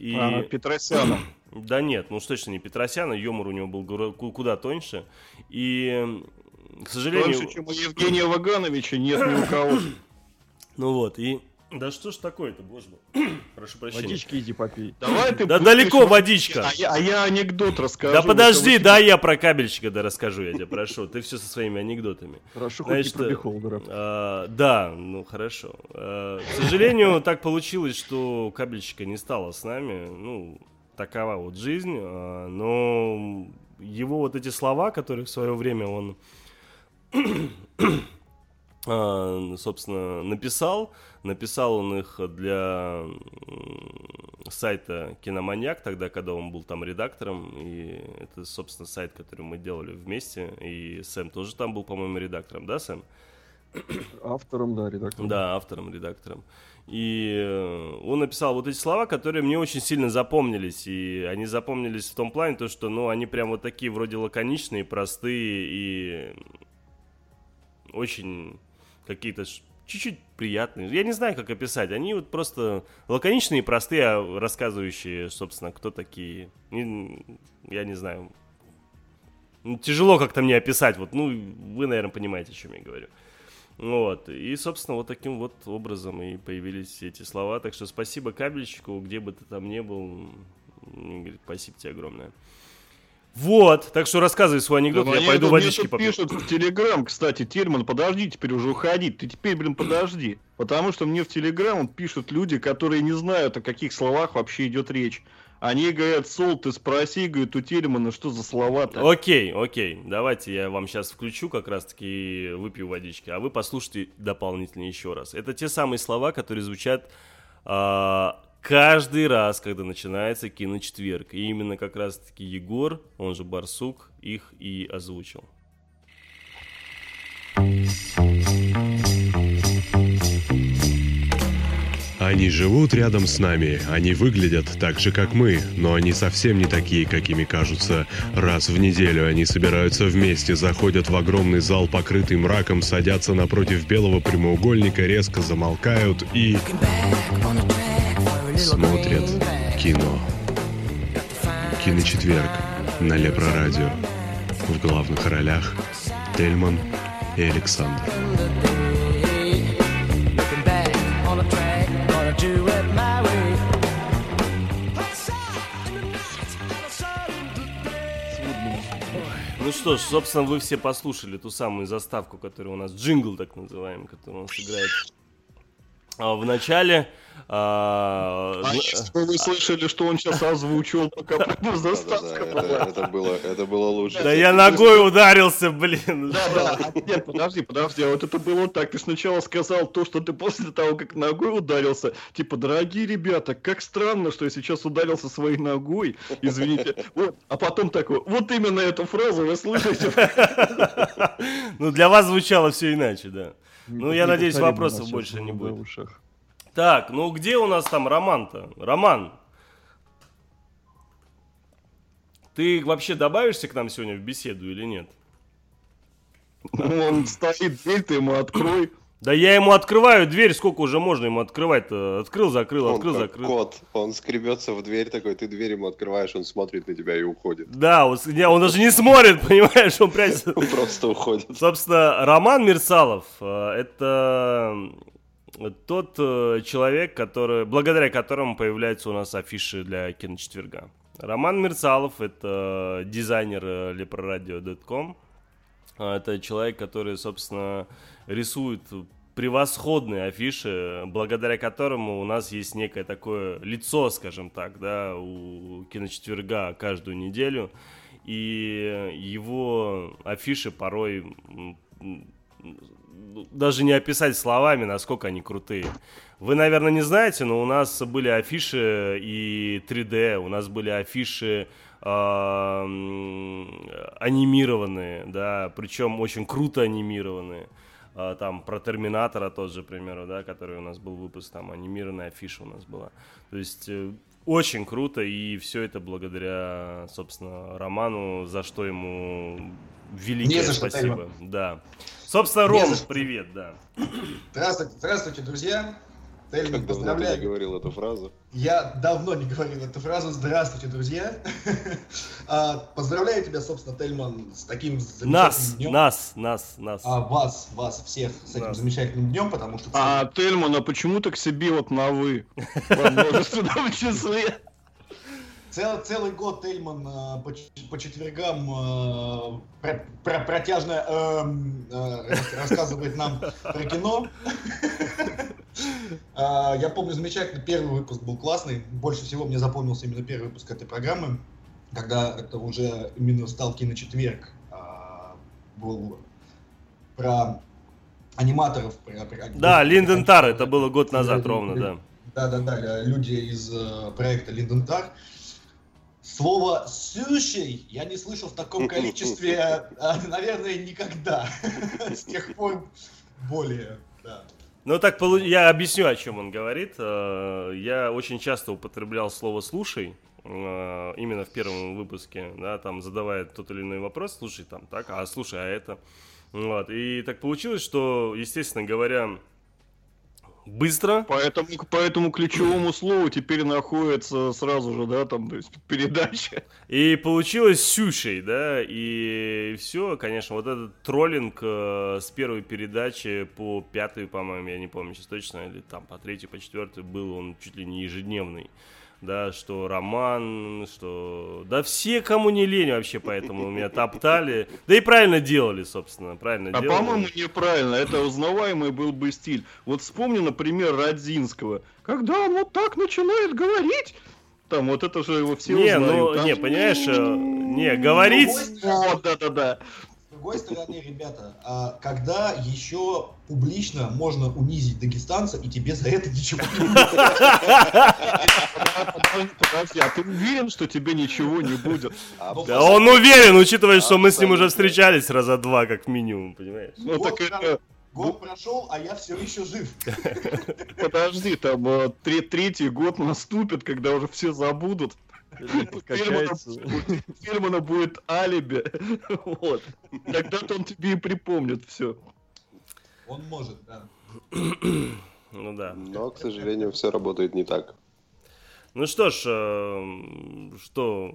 И... А, Петросяна. Да нет, ну уж точно не Петросяна, юмор у него был куда тоньше. И, к сожалению... Раньше, чем у Евгения Вагановича, нет ни у кого. Ну вот, и... Да что ж такое-то, боже мой. Прошу прощения. Водички иди попей. Давай ты Да далеко водичка. А я, а я анекдот расскажу. Да подожди, да я про кабельщика да расскажу, я тебя прошу. Ты все со своими анекдотами. Хорошо, хоть Значит, не про э, Бихолдера. а, да, ну хорошо. А, к сожалению, так получилось, что кабельщика не стало с нами. Ну, такова вот жизнь. а, но его вот эти слова, которые в свое время он, собственно, написал, написал он их для сайта Киноманьяк, тогда, когда он был там редактором, и это, собственно, сайт, который мы делали вместе, и Сэм тоже там был, по-моему, редактором, да, Сэм? Автором, да, редактором. Да, автором, редактором. И э, он написал вот эти слова, которые мне очень сильно запомнились. И они запомнились в том плане, то, что ну, они прям вот такие вроде лаконичные, простые и очень какие-то чуть-чуть приятные. Я не знаю, как описать. Они вот просто лаконичные простые, а рассказывающие, собственно, кто такие. Я не знаю. Ну, Тяжело как-то мне описать. Вот, ну, вы, наверное, понимаете, о чем я говорю. Вот. И, собственно, вот таким вот образом и появились эти слова. Так что спасибо кабельщику, где бы ты там ни был. Игорь, спасибо тебе огромное. Вот, так что рассказывай свой анекдот, Да, я мне пойду тут- водички попью. пишут в Телеграм, кстати, Тельман, подожди теперь уже уходить. Ты теперь, блин, подожди. Потому что мне в Телеграм пишут люди, которые не знают, о каких словах вообще идет речь. Они говорят, Сол, ты спроси, говорит, у Тельмана, что за слова-то? Окей, окей, давайте я вам сейчас включу как раз-таки выпью водички, а вы послушайте дополнительно еще раз. Это те самые слова, которые звучат а, каждый раз, когда начинается киночетверг. И именно как раз-таки Егор, он же Барсук, их и озвучил. Они живут рядом с нами, они выглядят так же, как мы, но они совсем не такие, какими кажутся. Раз в неделю они собираются вместе, заходят в огромный зал, покрытый мраком, садятся напротив белого прямоугольника, резко замолкают и смотрят кино. Киночетверг на Лепрорадио. В главных ролях Тельман и Александр. Ну что ж, собственно, вы все послушали ту самую заставку, которая у нас, джингл так называемый, который у нас играет а, в начале. А, А вы слышали, что он сейчас озвучил, пока заставка это, была. это было, это было лучше. Да я ногой ударился, блин. Да, да, нет, подожди, подожди, а вот это было так. Ты сначала сказал то, что ты после того, как ногой ударился, типа, дорогие ребята, как странно, что я сейчас ударился своей ногой, извините. Вот, а потом такой, вот именно эту фразу вы слышите. Ну, для вас звучало все иначе, да. Ну, я надеюсь, вопросов больше не будет. Так, ну где у нас там Роман-то? Роман, ты вообще добавишься к нам сегодня в беседу или нет? Он стоит, дверь ты ему открой. Да я ему открываю дверь, сколько уже можно ему открывать-то? Открыл, закрыл, Он открыл, закрыл. кот, он скребется в дверь такой, ты дверь ему открываешь, он смотрит на тебя и уходит. Да, не, он даже не смотрит, понимаешь, он прячется. Он просто уходит. Собственно, Роман Мерсалов э, это тот э, человек, который, благодаря которому появляются у нас афиши для киночетверга. Роман Мерсалов это дизайнер э, leproradio.com. А, Это человек, который, собственно, рисует превосходные афиши, благодаря которому у нас есть некое такое лицо, скажем так, да, у киночетверга каждую неделю. и его афиши порой даже не описать словами, насколько они крутые. Вы, наверное, не знаете, но у нас были афиши и 3D, у нас были афиши а, анимированные, да, причем очень круто анимированные. А, Там про Терминатора тот же, к примеру, да, который у нас был выпуск, там анимированная афиша у нас была. То есть э, очень круто, и все это благодаря, собственно, Роману, за что ему великое Не за что, спасибо. Тельман. Да. Собственно, Не Ром, за что. привет, да. Здравствуйте, здравствуйте, друзья. Тельман, поздравляю. говорил эту фразу? Я давно не говорил эту фразу. Здравствуйте, друзья. А, Поздравляю тебя, собственно, Тельман, с таким замечательным Нас, днем. нас, нас, нас. А, вас, вас всех с этим Нас. замечательным днем, потому что... А Тельман, а почему ты к себе вот на вы? Во множественном числе. Цел- целый год Тельман э, по, по четвергам э, про- про- протяжно эм, э, рас- рассказывает нам про кино. А, Я помню замечательно, первый выпуск был классный. Больше всего мне запомнился именно первый выпуск этой программы, когда это уже именно стал киночетверг. а, Был про аниматоров. про- про- Да, Линден Тар, это было год назад ровно, да. Да-да-да, люди из э, проекта Линдентар. Слово «суши» я не слышал в таком количестве, э, наверное, никогда. С тех пор более, да. Ну так я объясню, о чем он говорит. Э, Я очень часто употреблял слово «слушай», э, именно в первом выпуске, да, там задавая тот или иной вопрос, слушай, там, так, а слушай, а это. Вот. И так получилось, что, естественно говоря, быстро. Поэтому, по этому ключевому слову теперь находится сразу же, да, там, то есть передача. И получилось сюшей, да, и все, конечно, вот этот троллинг э, с первой передачи по пятую, по-моему, я не помню сейчас точно, или там по третью, по четвертую был он чуть ли не ежедневный. Да, что Роман, что... Да все, кому не лень вообще, поэтому меня топтали. Да и правильно делали, собственно, правильно А делали. по-моему, неправильно. Это узнаваемый был бы стиль. Вот вспомни, например, Родзинского. Когда он вот так начинает говорить, там вот это же его все Не, узнают. ну, Там- не, понимаешь, э, не, говорить... Вот, да-да-да. С другой стороны, ребята, а когда еще публично можно унизить дагестанца, и тебе за это ничего не будет? Подожди, а ты уверен, что тебе ничего не будет? А, Ну, Да он уверен, учитывая, что мы с ним уже встречались раза два, как минимум, понимаешь? Ну Год так это... Год прошел, а я все еще жив. Подожди, там э, тре- третий год наступит, когда уже все забудут. Подкачается. У будет алиби. Вот. Тогда-то он тебе и припомнит все. Он может, да. Ну да. Но, к сожалению, все работает не так. Ну что ж, э, что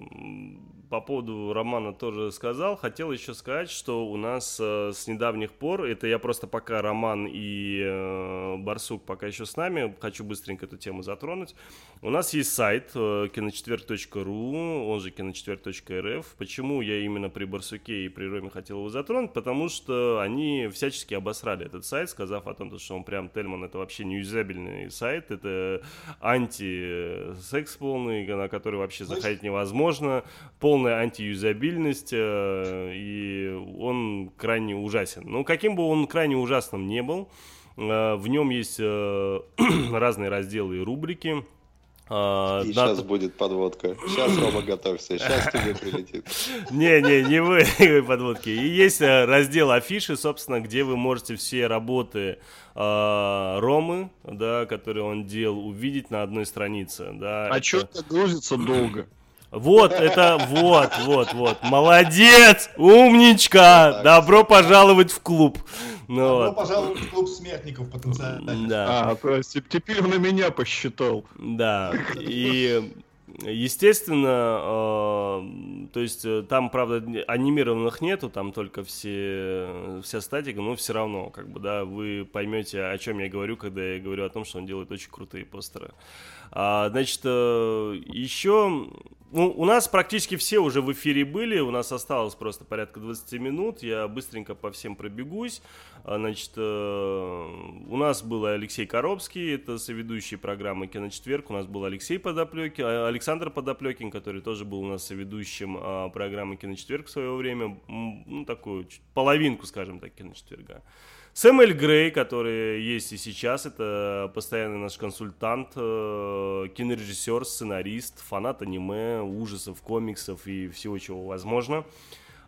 по поводу романа тоже сказал. Хотел еще сказать, что у нас э, с недавних пор, это я просто пока Роман и э, Барсук пока еще с нами, хочу быстренько эту тему затронуть. У нас есть сайт э, киночетверг.ру, он же киночетверг.рф. Почему я именно при Барсуке и при Роме хотел его затронуть? Потому что они всячески обосрали этот сайт, сказав о том, что он прям Тельман это вообще неюзабельный сайт, это анти-секс полный, на который вообще Знаешь- заходить невозможно, полная антиюзабильность, э, и он крайне ужасен. Ну, каким бы он крайне ужасным не был, э, в нем есть э, разные разделы и рубрики. А, И на- сейчас будет подводка. Сейчас, Рома, готовься. Сейчас тебе прилетит. Не-не, не вы подводки. И есть э, раздел афиши, собственно, где вы можете все работы э, Ромы, да, которые он делал, увидеть на одной странице. Да, А Это- что это грузится долго? Вот, это, вот, вот, вот. Молодец, умничка, добро пожаловать в клуб. Ну, вот. в клуб смертников потенциально. Да. А, то есть теперь он на меня посчитал. Да, и естественно, э, то есть э, там, правда, анимированных нету, там только все, вся статика, но все равно, как бы, да, вы поймете, о чем я говорю, когда я говорю о том, что он делает очень крутые постеры. А, значит, э, еще Ну, у нас практически все уже в эфире были, у нас осталось просто порядка 20 минут, я быстренько по всем пробегусь. А, Значит, э, у нас был Алексей Коробский, это соведущий программы «Киночетверг», у нас был Алексей Подоплекин, а, Александр Подоплекин, который тоже был у нас соведущим а, программы «Киночетверг» в свое время, ну, такую половинку, скажем так, «Киночетверга». Сэмюэль Грей, который есть и сейчас, это постоянный наш консультант, э, кинорежиссер, сценарист, фанат аниме, ужасов, комиксов и всего, чего возможно.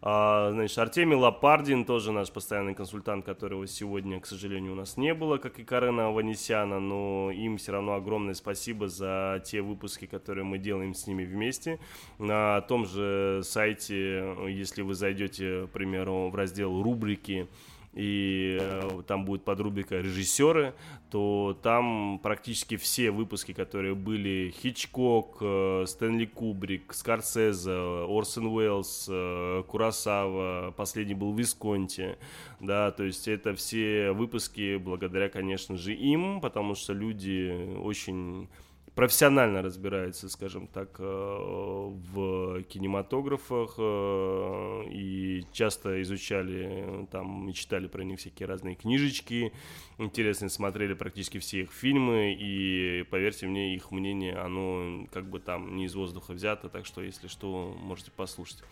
А, Значит, Артемий Лопардин, тоже наш постоянный консультант, которого сегодня, к сожалению, у нас не было, как и Карена Аванесяна, но им все равно огромное спасибо за те выпуски, которые мы делаем с ними вместе. На том же сайте, если вы зайдете, к примеру, в раздел рубрики, и э, там будет подрубрика режиссеры, то там практически все выпуски, которые были Хичкок, э, Стэнли Кубрик, Скорсезе, Орсон Уэллс, э, Курасава, последний был Висконти, да, то есть это все выпуски благодаря, конечно же, им, потому что люди очень профессионально разбираются, скажем так, э, в кинематографах э, и часто изучали там читали про них всякие разные книжечки, интересно смотрели практически все их фильмы и поверьте мне, их мнение, оно как бы там не из воздуха взято, так что если что, можете послушать.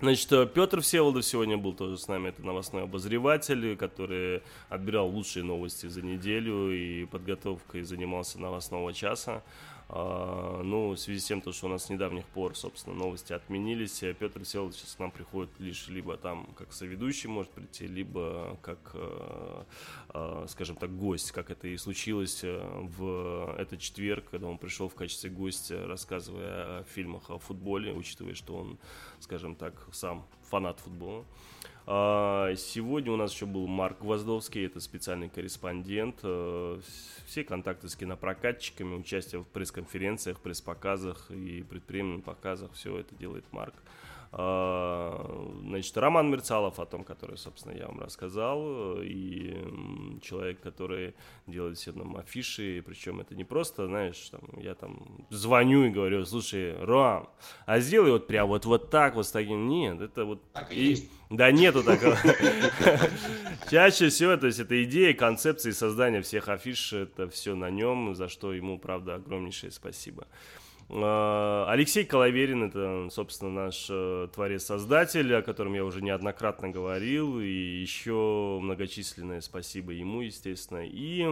Значит, э, Петр Всеволодов сегодня был тоже с нами, это новостной обозреватель, который отбирал лучшие новости за неделю и подготовкой занимался новостного часа. А, Ну, в связи с тем, то, что у нас с недавних пор, собственно, новости отменились, Петр Всеволодов сейчас к нам приходит лишь либо там как соведущий может прийти, либо как, э, э, скажем так, гость, как это и случилось э, в этот четверг, когда он пришел в качестве гостя, рассказывая о фильмах о футболе, учитывая, что он, скажем так, сам фанат футбола. А, Сегодня у нас еще был Марк Гвоздовский, это специальный корреспондент. Э, Все контакты с кинопрокатчиками, участие в пресс-конференциях, пресс-показах и предприемных показах, все это делает Марк. А, Значит, Роман Мерцалов о том, который, собственно, я вам рассказал, и человек, который делает все нам афиши, причем это не просто, знаешь, там, я там звоню и говорю, слушай, Ром, а сделай вот прям вот, вот так, вот с таким, нет, это вот... Так и и- есть. Да нету такого. Чаще всего, то есть это идея, концепция и создание всех афиш, это все на нем, за что ему, правда, огромнейшее спасибо. А, Алексей Коловерин, это, собственно, наш э, творец-создатель, о котором я уже неоднократно говорил, и еще многочисленное спасибо ему, естественно. И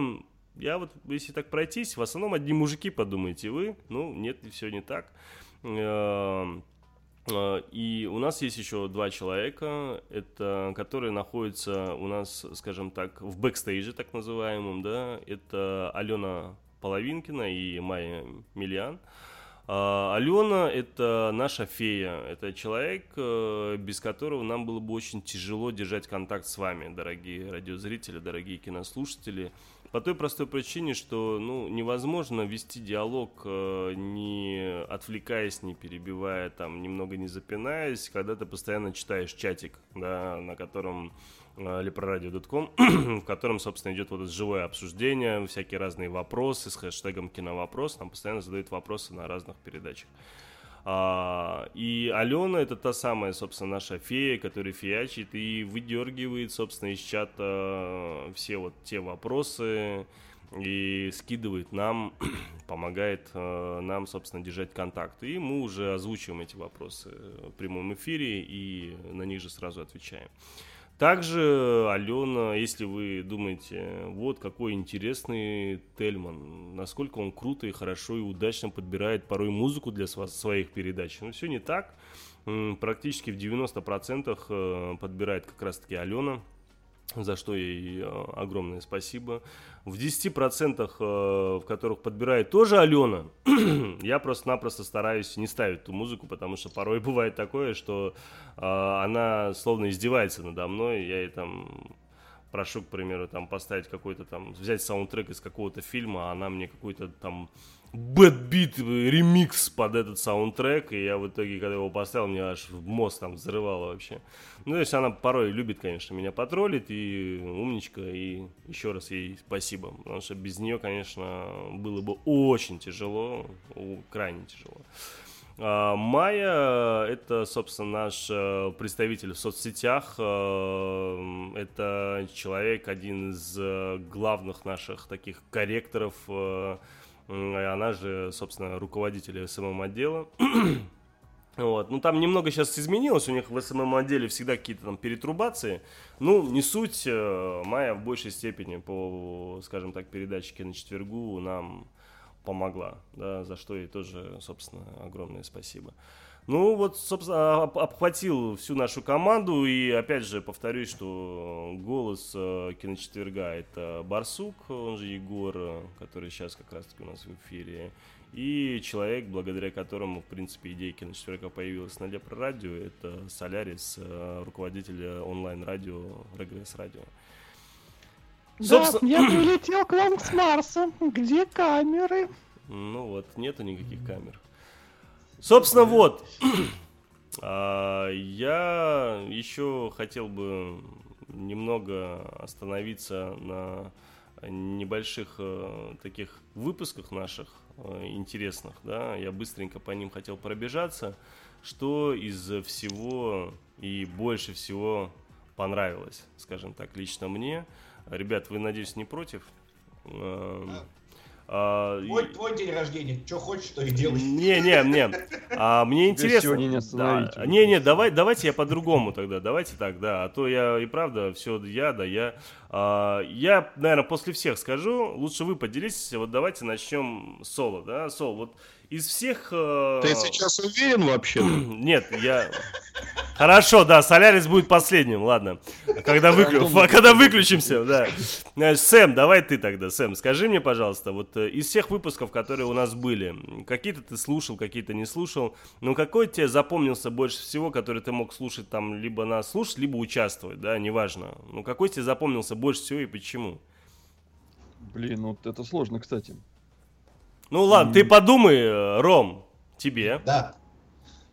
я вот, если так пройтись, в основном одни мужики, подумаете вы, ну, нет, все не так. Эм, э, И у нас есть еще два человека, это, которые находятся у нас, скажем так, в бэкстейже, так называемом, да, это Алена Половинкина и Майя Миллиан. А, Алена – это наша фея, это человек, э, без которого нам было бы очень тяжело держать контакт с вами, дорогие радиозрители, дорогие кинослушатели. По той простой причине, что ну, невозможно вести диалог, э, не отвлекаясь, не перебивая, там, немного не запинаясь, когда ты постоянно читаешь чатик, да, на котором э, лепрорадио.ком, в котором, собственно, идет вот это живое обсуждение, всякие разные вопросы с хэштегом киновопрос, нам постоянно задают вопросы на разных передачах. А, и Алена это та самая, собственно, наша фея, которая фиячит и выдергивает, собственно, из чата все вот те вопросы и скидывает нам, помогает э, нам, собственно, держать контакт. И мы уже озвучиваем эти вопросы в прямом эфире и на них же сразу отвечаем. Также, Алена, если вы думаете, вот какой интересный Тельман, насколько он круто и хорошо и удачно подбирает порой музыку для своих передач. Ну, все не так. Практически в 90% э, подбирает как раз-таки Алена, за что ей э, огромное спасибо. В 10%, э, в которых подбирает тоже Алена, я просто-напросто стараюсь не ставить ту музыку, потому что порой бывает такое, что э, она словно издевается надо мной, я ей там прошу, к примеру, там поставить какой-то там, взять саундтрек из какого-то фильма, а она мне какой-то там 8-bit ремикс под этот саундтрек, и я в итоге, когда его поставил, мне аж мозг там взрывало вообще. Ну, то есть она порой любит, конечно, меня потроллить, и умничка, и еще раз ей спасибо, потому что без нее, конечно, было бы очень тяжело, крайне тяжело. А, Майя — это, собственно, наш э, представитель в соцсетях. Э, Это человек, один из э, главных наших таких корректоров. Она же, собственно, руководитель СММ-отдела. Вот. Ну, там немного сейчас изменилось, у них в СММ-отделе всегда какие-то там перетрубации. Ну, не суть, э, Майя в большей степени по, скажем так, передаче на четвергу нам помогла, да, за что ей тоже, собственно, огромное спасибо. Ну, вот, собственно, об- обхватил всю нашу команду, и опять же повторюсь, что голос э, киночетверга это Барсук, он же Егор, э, который сейчас как раз-таки у нас в эфире, и человек, благодаря которому, в принципе, идея киночетверга появилась на Лепро Радио, это Солярис, э, руководитель онлайн-радио Регресс Радио. Собственно- Да, я прилетел к вам с Марса. Где камеры? Ну вот, нету никаких камер. Собственно, вот. А, Я еще хотел бы немного остановиться на небольших э, таких выпусках наших э, интересных, да, я быстренько по ним хотел пробежаться, что из всего и больше всего понравилось, скажем так, лично мне. Ребят, вы, надеюсь, не против? Эм, а, и- Твой, твой день рождения, что хочешь, то и делай. не, не, не. А, мне интересно. сегодня не остановить. Да. Не, не, давай, давайте я по-другому тогда. Давайте так, да. А то я и правда все я, да я. А, я, наверное, после всех скажу. Лучше вы поделитесь. Вот давайте начнем с соло, да. Сол, вот из всех. э, Ты сейчас уверен вообще? Нет, я. Хорошо, да, Солярис будет последним, ладно. Когда, выклю... Когда выключимся, да. Э, Сэм, давай ты тогда, Сэм, скажи мне, пожалуйста, вот э, из всех выпусков, которые у нас были, какие-то ты слушал, какие-то не слушал, но какой тебе запомнился больше всего, который ты мог слушать там, либо нас слушать, либо участвовать, да, неважно. Ну, какой тебе запомнился больше всего и почему? Блин, вот это сложно, кстати. Ну, ладно, ты подумай, э, Ром, тебе. Да.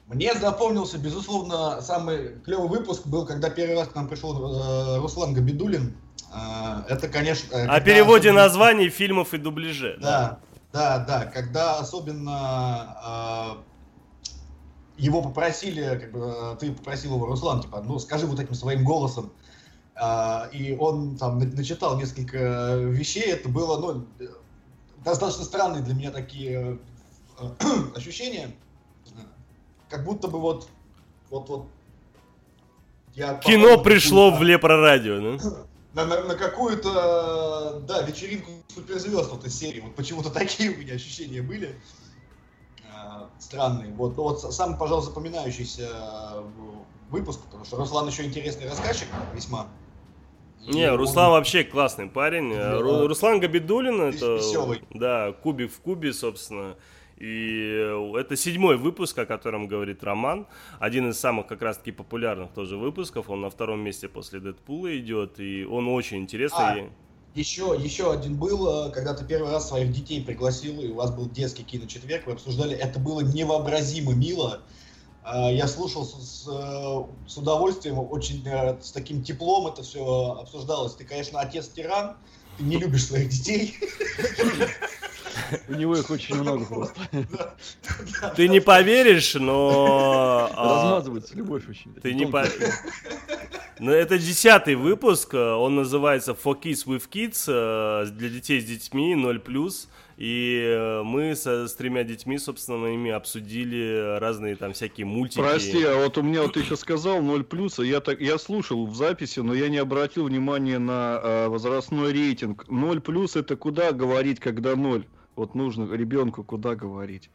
Мне запомнился, безусловно, самый клевый выпуск был, когда первый раз к нам пришел э, Руслан Габидулин. Э, это, конечно... О когда переводе особенно- названий фильмов и дубляже. Да, да, да. Когда особенно э, его попросили, как бы, ты попросил его, Руслан, типа, ну скажи вот этим своим голосом. А, и он там на- начитал несколько вещей. Это было, ну, э, достаточно странные для меня такие э, ощущения. Как будто бы вот, вот, вот. Я Кино пришло в Лепро Радио, да? на, на- на какую-то, да, вечеринку суперзвезд вот из серии. Вот почему-то такие у меня ощущения были. А, Странные. Вот, ну вот самый, пожалуй, запоминающийся э, выпуск, потому что Руслан еще интересный рассказчик весьма. И Не, он- Руслан вообще классный парень. Да. Ру- Руслан Габидулин, это, весёлый. да, кубик в кубе, собственно. И э, это седьмой выпуск, о котором говорит Роман. Один из самых как раз-таки популярных тоже выпусков. Он на втором месте после Дэдпула идет. И он очень интересный. А, Еще, еще один был, э, когда ты первый раз своих детей пригласил, и у вас был детский киночетверг, вы обсуждали, это было невообразимо мило. Э, Я слушал с, с, э, с удовольствием, очень э, с таким теплом это все обсуждалось. Ты, конечно, отец-тиран, ты не любишь своих детей. У него их очень много просто. Ты не поверишь, но... а, Размазывается любовь очень. Ты не по... Ну, это десятый выпуск, он называется For Kids with Kids, для детей с детьми, 0+. И э, мы со, с тремя детьми, собственно, ими обсудили разные там всякие мультики. Прости, а вот у меня вот ты еще сказал 0 плюс, я так я слушал в записи, но я не обратил внимания на э, возрастной рейтинг. 0 плюс это куда говорить, когда 0? Вот нужно ребенку куда говорить.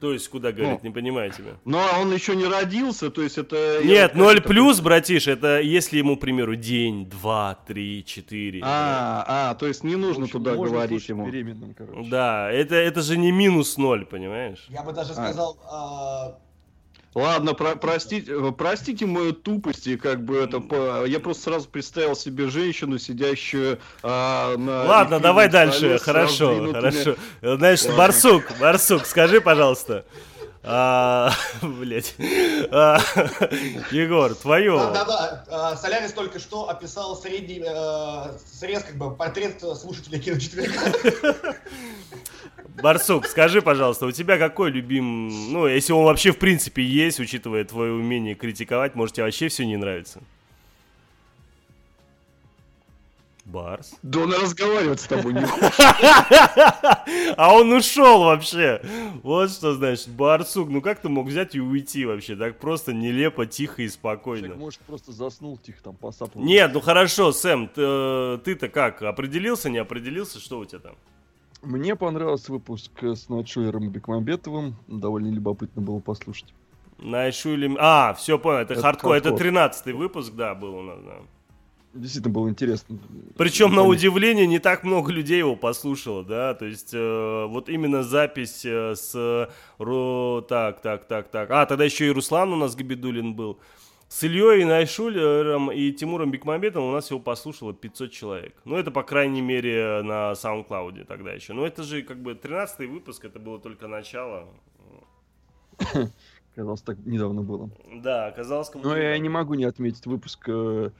То есть, куда говорить, Ну. не понимаю тебя. Ну а он еще не родился, то есть это... Нет, вот 0 как это- плюс, братиш, это если ему, к примеру, день, два, три, четыре. А, а, то есть не нужно туда Можно говорить ему. беременным, короче. Да, это, это же не минус ноль, понимаешь? Я бы даже А. сказал, а, Ладно, про- простите, простите мою тупость, и как бы это... по- Я просто сразу представил себе женщину, сидящую а, на... Ладно, давай дальше, хорошо, хорошо. Значит, Ладно. Барсук, Барсук, скажи, пожалуйста, А, Блять. А, Егор, твое. Да-да-да, а, Солярис только что описал средний э, срез, как бы, портрет слушателя киночетверга. Барсук, скажи, пожалуйста, у тебя какой любим... Ну, если он вообще в принципе есть, учитывая твое умение критиковать, может, тебе вообще все не нравится? Барс. Да он разговаривать с тобой не А он ушел вообще. Вот что значит. Барсук, ну как ты мог взять и уйти вообще? Так просто нелепо, тихо и спокойно. Человек, может, просто заснул тихо там, посапал. Нет, ну хорошо, Сэм, ты- ты-то как? Определился, не определился? Что у тебя там? Мне понравился выпуск с Найшулером и Бекмамбетовым. Довольно любопытно было послушать. Найшули... А, все понял, это, Это хардкор. Это хардкор. 13 выпуск, да, был у нас, да. Действительно было интересно. Причем, на удивление, не так много людей его послушало, да, то есть э, вот именно запись э, с... Ро... Так, так, так, так. А, тогда еще и Руслан у нас Габидулин был. С Ильей Найшулером и Тимуром Бекмамбетовым у нас его послушало 500 человек. Ну, это, по крайней мере, на SoundCloud тогда еще. Но это же, как бы, 13 выпуск, это было только начало. Казалось, так недавно было. Да, оказалось, кому-то... Но я не могу не отметить выпуск, э,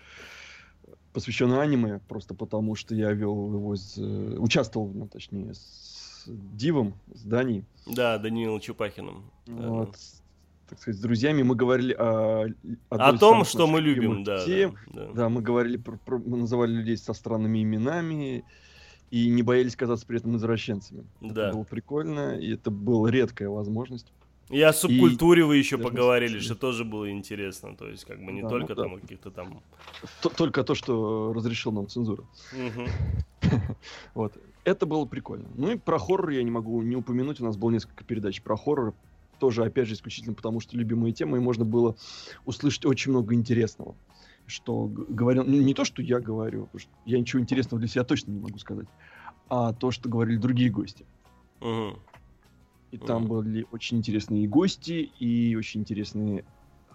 посвященный аниме, просто потому что я вел его, с, э, участвовал, ну, точнее, с Дивом, с Даней. Да, Даниилом Чупахиным. Да. Вот, с- так сказать, с друзьями мы говорили о... О из том, что мы любим, да, да, да. Да, мы говорили, про, про- мы называли людей со странными именами и не боялись казаться при этом извращенцами. Да. Это было прикольно, и это была редкая возможность. И о субкультуре вы еще Да, поговорили, да. что тоже было интересно. То есть, как бы не Да, только ну да. там о каких-то там. Т- Только то, что разрешил нам цензура. Мгм. Вот. Это было прикольно. Ну и про хоррор я не могу не упомянуть. У нас было несколько передач про хоррор. Тоже, опять же, исключительно потому, что любимые темы, и можно было услышать очень много интересного. Что говорил... ну, Не то, что я говорю, потому что я ничего интересного для себя точно не могу сказать, а то, что говорили другие гости. Мгм. И там Мгм. были очень интересные гости, и очень интересные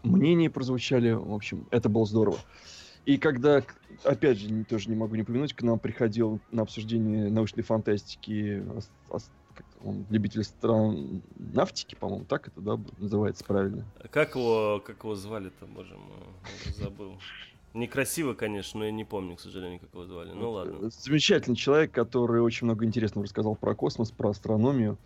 мнения прозвучали. В общем, это было здорово. И когда, опять же, тоже не могу не упомянуть, к нам приходил на обсуждение научной фантастики он, любитель стран нафтики, по-моему, так это, да, называется правильно. Как его, как его звали-то, боже мой, забыл. Некрасиво, конечно, но я не помню, к сожалению, как его звали. Ну ладно. Замечательный человек, который очень много интересного рассказал про космос, про астрономию.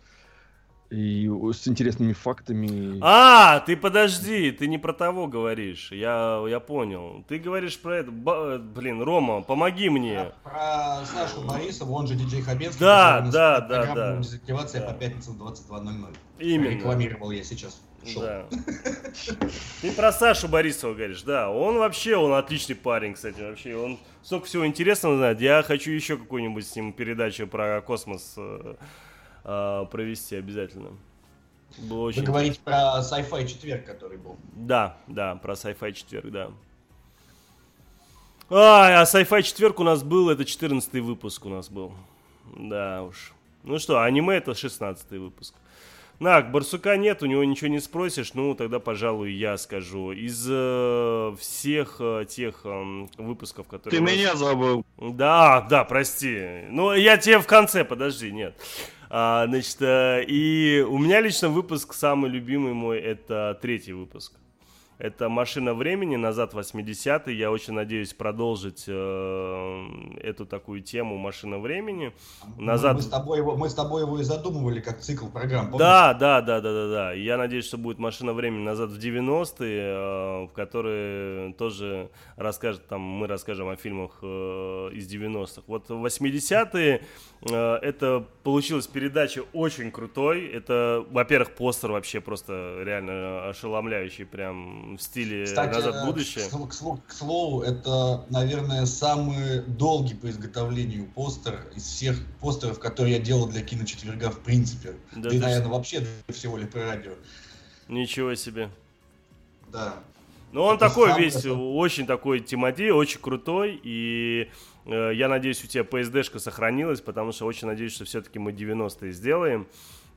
И с интересными фактами. А, ты подожди, ты не про того говоришь. Я, я понял. Ты говоришь про это. Ба- Блин, Рома, помоги мне. Про Сашу Борисова, он же диджей Хабенский. Да, да, да, да. «Дезактивация» Да. по пятницам в 22.00. Именно. Рекламировал я сейчас. шоу. Да. Ты про Сашу Борисова говоришь, да. Он вообще, он отличный парень, кстати, вообще. Он столько всего интересного знает. Я хочу еще какую-нибудь с ним передачу про космос э, э, провести обязательно. Было Вы очень говорите про sci-fi четверг, который был. Да, да, про Sci-Fi четверг, да. А, а Sci-Fi четверг у нас был, это 14 выпуск у нас был. Да уж. Ну что, аниме это 16 выпуск. Так, Барсука нет, у него ничего не спросишь, ну тогда, пожалуй, я скажу. Из э, всех э, тех эм, выпусков, которые... Ты нас- меня забыл. Да, да, прости. Ну, я тебе в конце, подожди, нет. А, значит, э, и у меня лично выпуск самый любимый мой, это третий выпуск. Это «Машина времени», назад в 80-е. Я очень надеюсь продолжить э, эту такую тему «Машина времени». Назад... Мы с, тобой его, мы с тобой его и задумывали как цикл программ. помнишь? Да, да, да, да, да, да. Я надеюсь, что будет машина времени назад в 90-е, э, в которой тоже расскажет, там, мы расскажем о фильмах э, из 90-х. Вот в 80-е э, это получилась передача очень крутой. Это, во-первых, постер вообще просто реально ошеломляющий, прям в стиле Кстати, «Назад в э, будущее». К, к слу- к слову, это, наверное, самый долгий по изготовлению постер из всех постеров, которые я делал для киночетверга в принципе. Да ты и, ж- наверное, вообще для всего радио. Ничего себе. Да. Ну, он Это такой сам- весь, это- очень такой Тимофей, очень крутой, и э, я надеюсь, у тебя PSD-шка сохранилась, потому что очень надеюсь, что все-таки мы 90-е сделаем.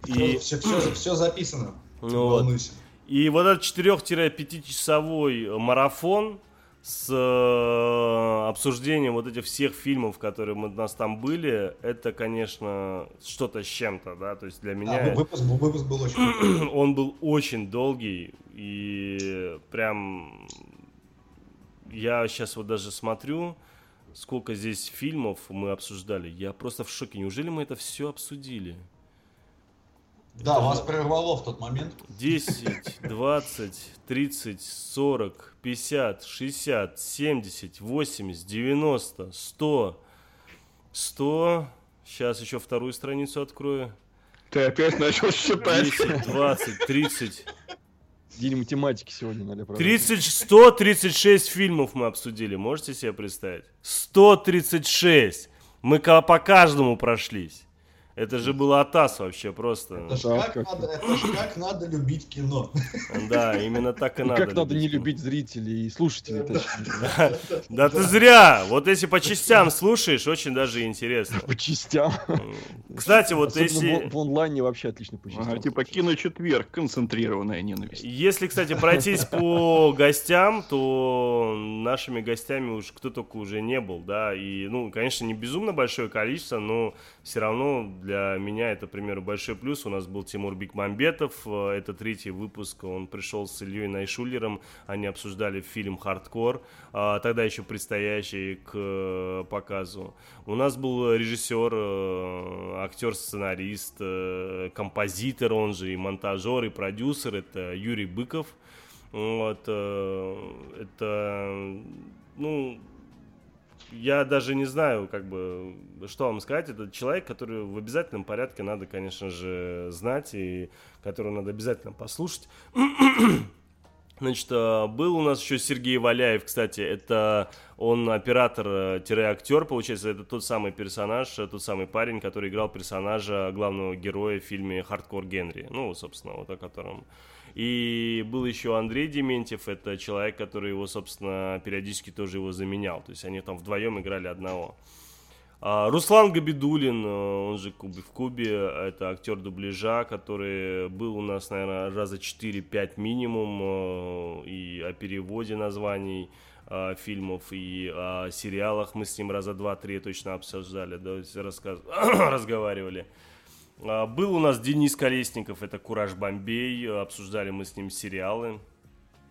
И, Все, все, записано. Не Ну вот. волнуйся. и вот этот 4-5-часовой марафон, с э, обсуждением вот этих всех фильмов, которые мы, у нас там были, это, конечно, что-то с чем-то, да, то есть для меня... Да, выпуск, был- выпуск был очень он был очень долгий, и прям я сейчас вот даже смотрю, сколько здесь фильмов мы обсуждали, я просто в шоке. Неужели мы это все обсудили? Да, вас прервало в тот момент. 10, 20, 30, 40, 50, 60, 70, 80, 90, 100, 100. Сейчас еще вторую страницу открою. Ты опять начал считать. 10, 20, 30. День математики сегодня надо правда. 30, 136 фильмов мы обсудили. Можете себе представить? 136. Мы по каждому прошлись. Это же было атас вообще просто. Это ж как, надо, это ж как надо любить кино. Да, именно так и И надо. как надо не любить. зрителей и слушателей. Да, да ты зря. Вот если по частям слушаешь, очень даже интересно. По частям. Кстати, вот Особенно если... в, в онлайне вообще отлично по частям. Типа киночетверг, концентрированная ненависть. Если, кстати, пройтись по гостям, то нашими гостями уж кто только уже не был, да, и, ну, конечно, не безумно большое количество, но все равно для меня это, к примеру, большой плюс. У нас был Тимур Бекмамбетов, э, это третий выпуск, он пришел с Ильей Найшулером, они обсуждали фильм «Хардкор», а, тогда еще предстоящий к э, показу. У нас был режиссер, э, актер-сценарист, э, композитор, он же и монтажер, и продюсер, это Юрий Быков. Вот, э, это, ну, я даже не знаю, как бы, что вам сказать. Это человек, который в обязательном порядке надо, конечно же, знать и которого надо обязательно послушать. Значит, э, был у нас еще Сергей Валяев, кстати, это он оператор-актер, получается, это тот самый персонаж, э, тот самый парень, который играл персонажа главного героя в фильме «Хардкор Генри», ну, собственно, вот о котором. И был еще Андрей Дементьев, это человек, который его, собственно, периодически тоже его заменял, то есть они там вдвоем играли одного. А, Руслан Габидулин, э, он же Кубе в Кубе, это актер дубляжа, который был у нас, наверное, раза 4-5 минимум, э, и о переводе названий э, фильмов, и о сериалах мы с ним раза 2-3 точно обсуждали, да, рассказ... разговаривали. А, Был у нас Денис Колесников, это Кураж Бомбей, обсуждали мы с ним сериалы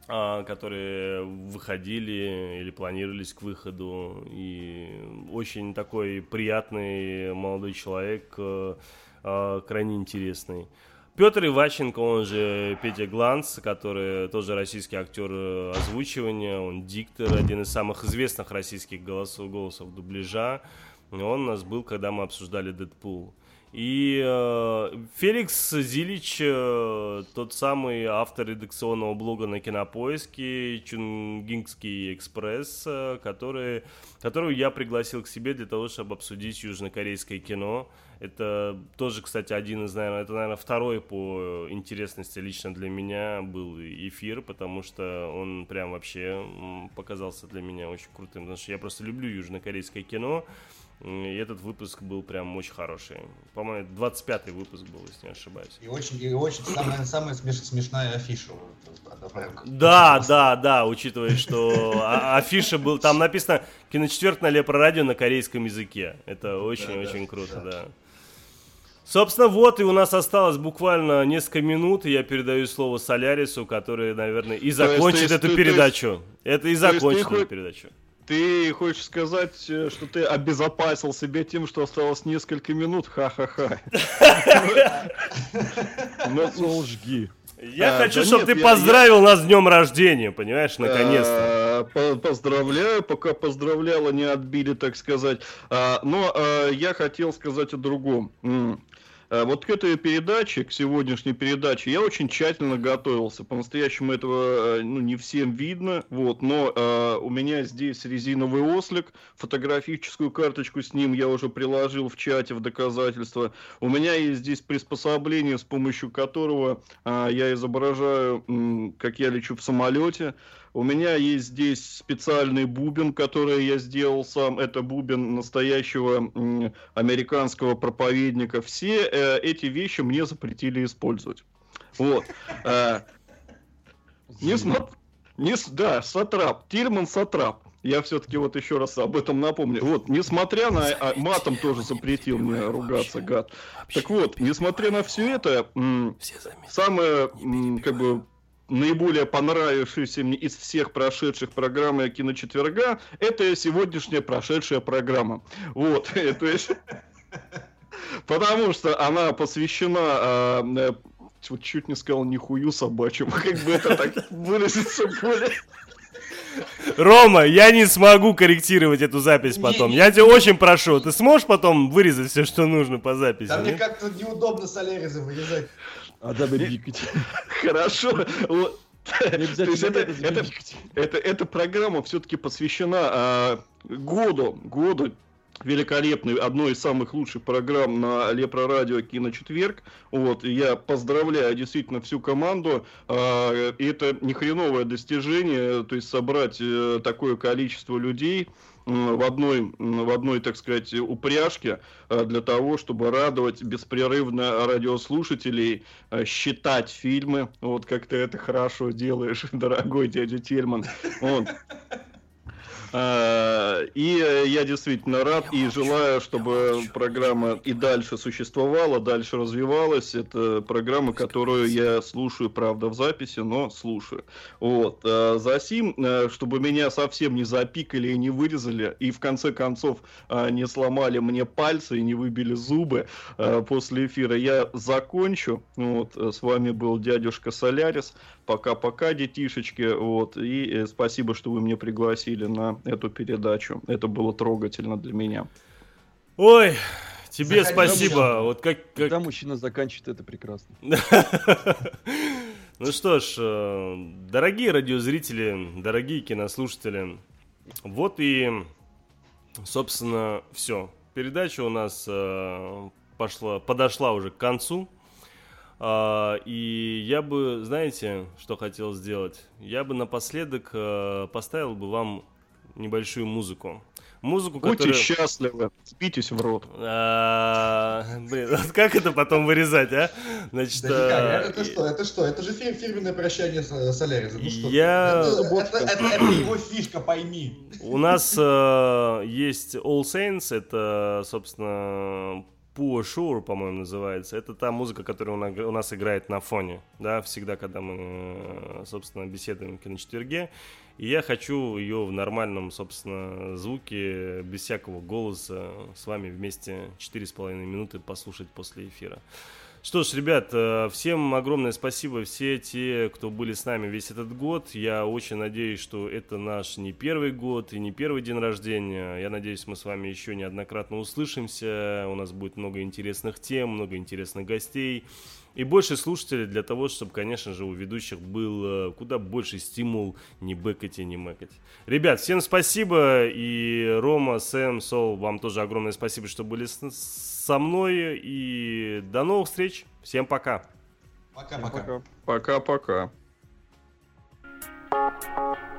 а, которые выходили или планировались к выходу. И очень такой приятный молодой человек, э, э, крайне интересный. Петр Иваченко, он же Петя Гланц, который тоже российский актер э, озвучивания, он диктор, один из самых известных российских голосов, голосов дубляжа. Он у нас был, когда мы обсуждали Дэдпул. И э, Феликс Зилич, э, тот самый автор редакционного блога на Кинопоиске, Чунгингский экспресс, э, который, которую я пригласил к себе для того, чтобы обсудить южнокорейское кино. Это тоже, кстати, один из, наверное, это, наверное, второй по интересности лично для меня был эфир, потому что он прям вообще показался для меня очень крутым, потому что я просто люблю южнокорейское кино. И этот выпуск был прям очень хороший. По-моему, 25-й выпуск был, если не ошибаюсь. И очень, и очень самая, самая смеш- смешная афиша. Да, да, да, учитывая, что а- афиша был, там написано киночетверг на Лепро радио на корейском языке. Это очень-очень круто, да. Собственно, вот и у нас осталось буквально несколько минут, и я передаю слово Солярису, который, наверное, и есть закончит эту передачу. Это и то есть ты закончит эту передачу. Ты хочешь сказать, э, что ты обезопасил себя тем, что осталось несколько минут? Ха-ха-ха. Ну, жги. Я А, хочу, да чтобы нет, ты я- поздравил нас с днем рождения, понимаешь, наконец-то. А, по- Поздравляю, пока поздравляла, не отбили, так сказать. А, Но а, я хотел сказать о другом. М. А, Вот к этой передаче, к сегодняшней передаче, я очень тщательно готовился. По-настоящему этого э, ну, не всем видно. Вот, но э, у меня здесь резиновый ослик, фотографическую карточку с ним я уже приложил в чате в доказательство. У меня есть здесь приспособление, с помощью которого а, я изображаю, м, как я лечу в самолете. У меня есть здесь специальный бубен, который я сделал сам. Это бубен настоящего американского проповедника. Все э, эти вещи мне запретили использовать. Вот. Э, Не, с- да, Сатрап, Тильман Сатрап. Я все-таки вот еще раз об этом напомню. Вот, несмотря на... а, матом тоже запретил мне ругаться, гад. Так вот, несмотря на все это, самое, как бы, наиболее понравившееся мне из всех прошедших программ киночетверга, это сегодняшняя прошедшая программа. Вот, то есть... Потому что она посвящена а, э, вот чуть не сказал нихую собачьему, как бы это так выразиться более... Рома, я не смогу корректировать эту запись потом. Я тебя очень прошу, ты сможешь потом вырезать все, что нужно по записи? Да мне как-то неудобно Соляриза вырезать. А дабы бикать. Хорошо. То есть обязательно это, это это, это- эта программа все-таки посвящена а, году, году великолепной, одной из самых лучших программ на Лепро Радио Киночетверг. Вот, и я поздравляю действительно всю команду. А, это не хреновое достижение, то есть собрать э, такое количество людей в одной, в одной, так сказать, упряжке э, для того, чтобы радовать беспрерывно радиослушателей, э, считать фильмы. Вот как ты это хорошо делаешь, дорогой дядя Тельман. Вот. А, И э, я действительно рад и желаю, чтобы программа и дальше существовала, дальше развивалась. Это программа, которую я слушаю, правда, в записи, но слушаю. Вот. А, За сим, э, чтобы меня совсем не запикали и не вырезали, и в конце концов а, не сломали мне пальцы и не выбили зубы после эфира, я закончу. Вот. э, С вами был дядюшка Солярис. Пока-пока, детишечки. Вот. И спасибо, что вы меня пригласили на эту передачу. Это было трогательно для меня. Ой, тебе Заходи, спасибо. мужчина. Вот как, как... Когда мужчина заканчивает, это прекрасно. Ну что ж, э, дорогие радиозрители, дорогие кинослушатели, вот и, собственно, все. Передача у нас э, пошла, подошла уже к концу. А, И я бы, знаете, что хотел сделать? Я бы напоследок э, поставил бы вам небольшую музыку. Музыку, Будьте которая... счастливы, спитесь в рот. А, Блин, вот как это потом вырезать, а? Значит, Да а, это что, это что? Это же фир- фирменное прощание с Соляриза. Ну что? Я- Это, это- это- это его фишка, пойми. У нас э, есть All Saints, это, собственно, Poor Shore, по-моему, называется. Это та музыка, которая у нас играет на фоне, да, всегда, когда мы, э, собственно, беседуем в киночетверге. И я хочу ее в нормальном, собственно, звуке, без всякого голоса, с вами вместе 4,5 минуты послушать после эфира. Что ж, ребят, э, всем огромное спасибо, все те, кто были с нами весь этот год. Я очень надеюсь, что это наш не первый год и не первый день рождения. Я надеюсь, мы с вами еще неоднократно услышимся. У нас будет много интересных тем, много интересных гостей. И больше слушателей для того, чтобы, конечно же, у ведущих был э, куда больше стимул не бэкать и не мэкать. Ребят, всем спасибо. И Рома, Сэм, Сол, вам тоже огромное спасибо, что были с- со мной. И до новых встреч. Всем пока. Пока-пока. Пока-пока. Пока.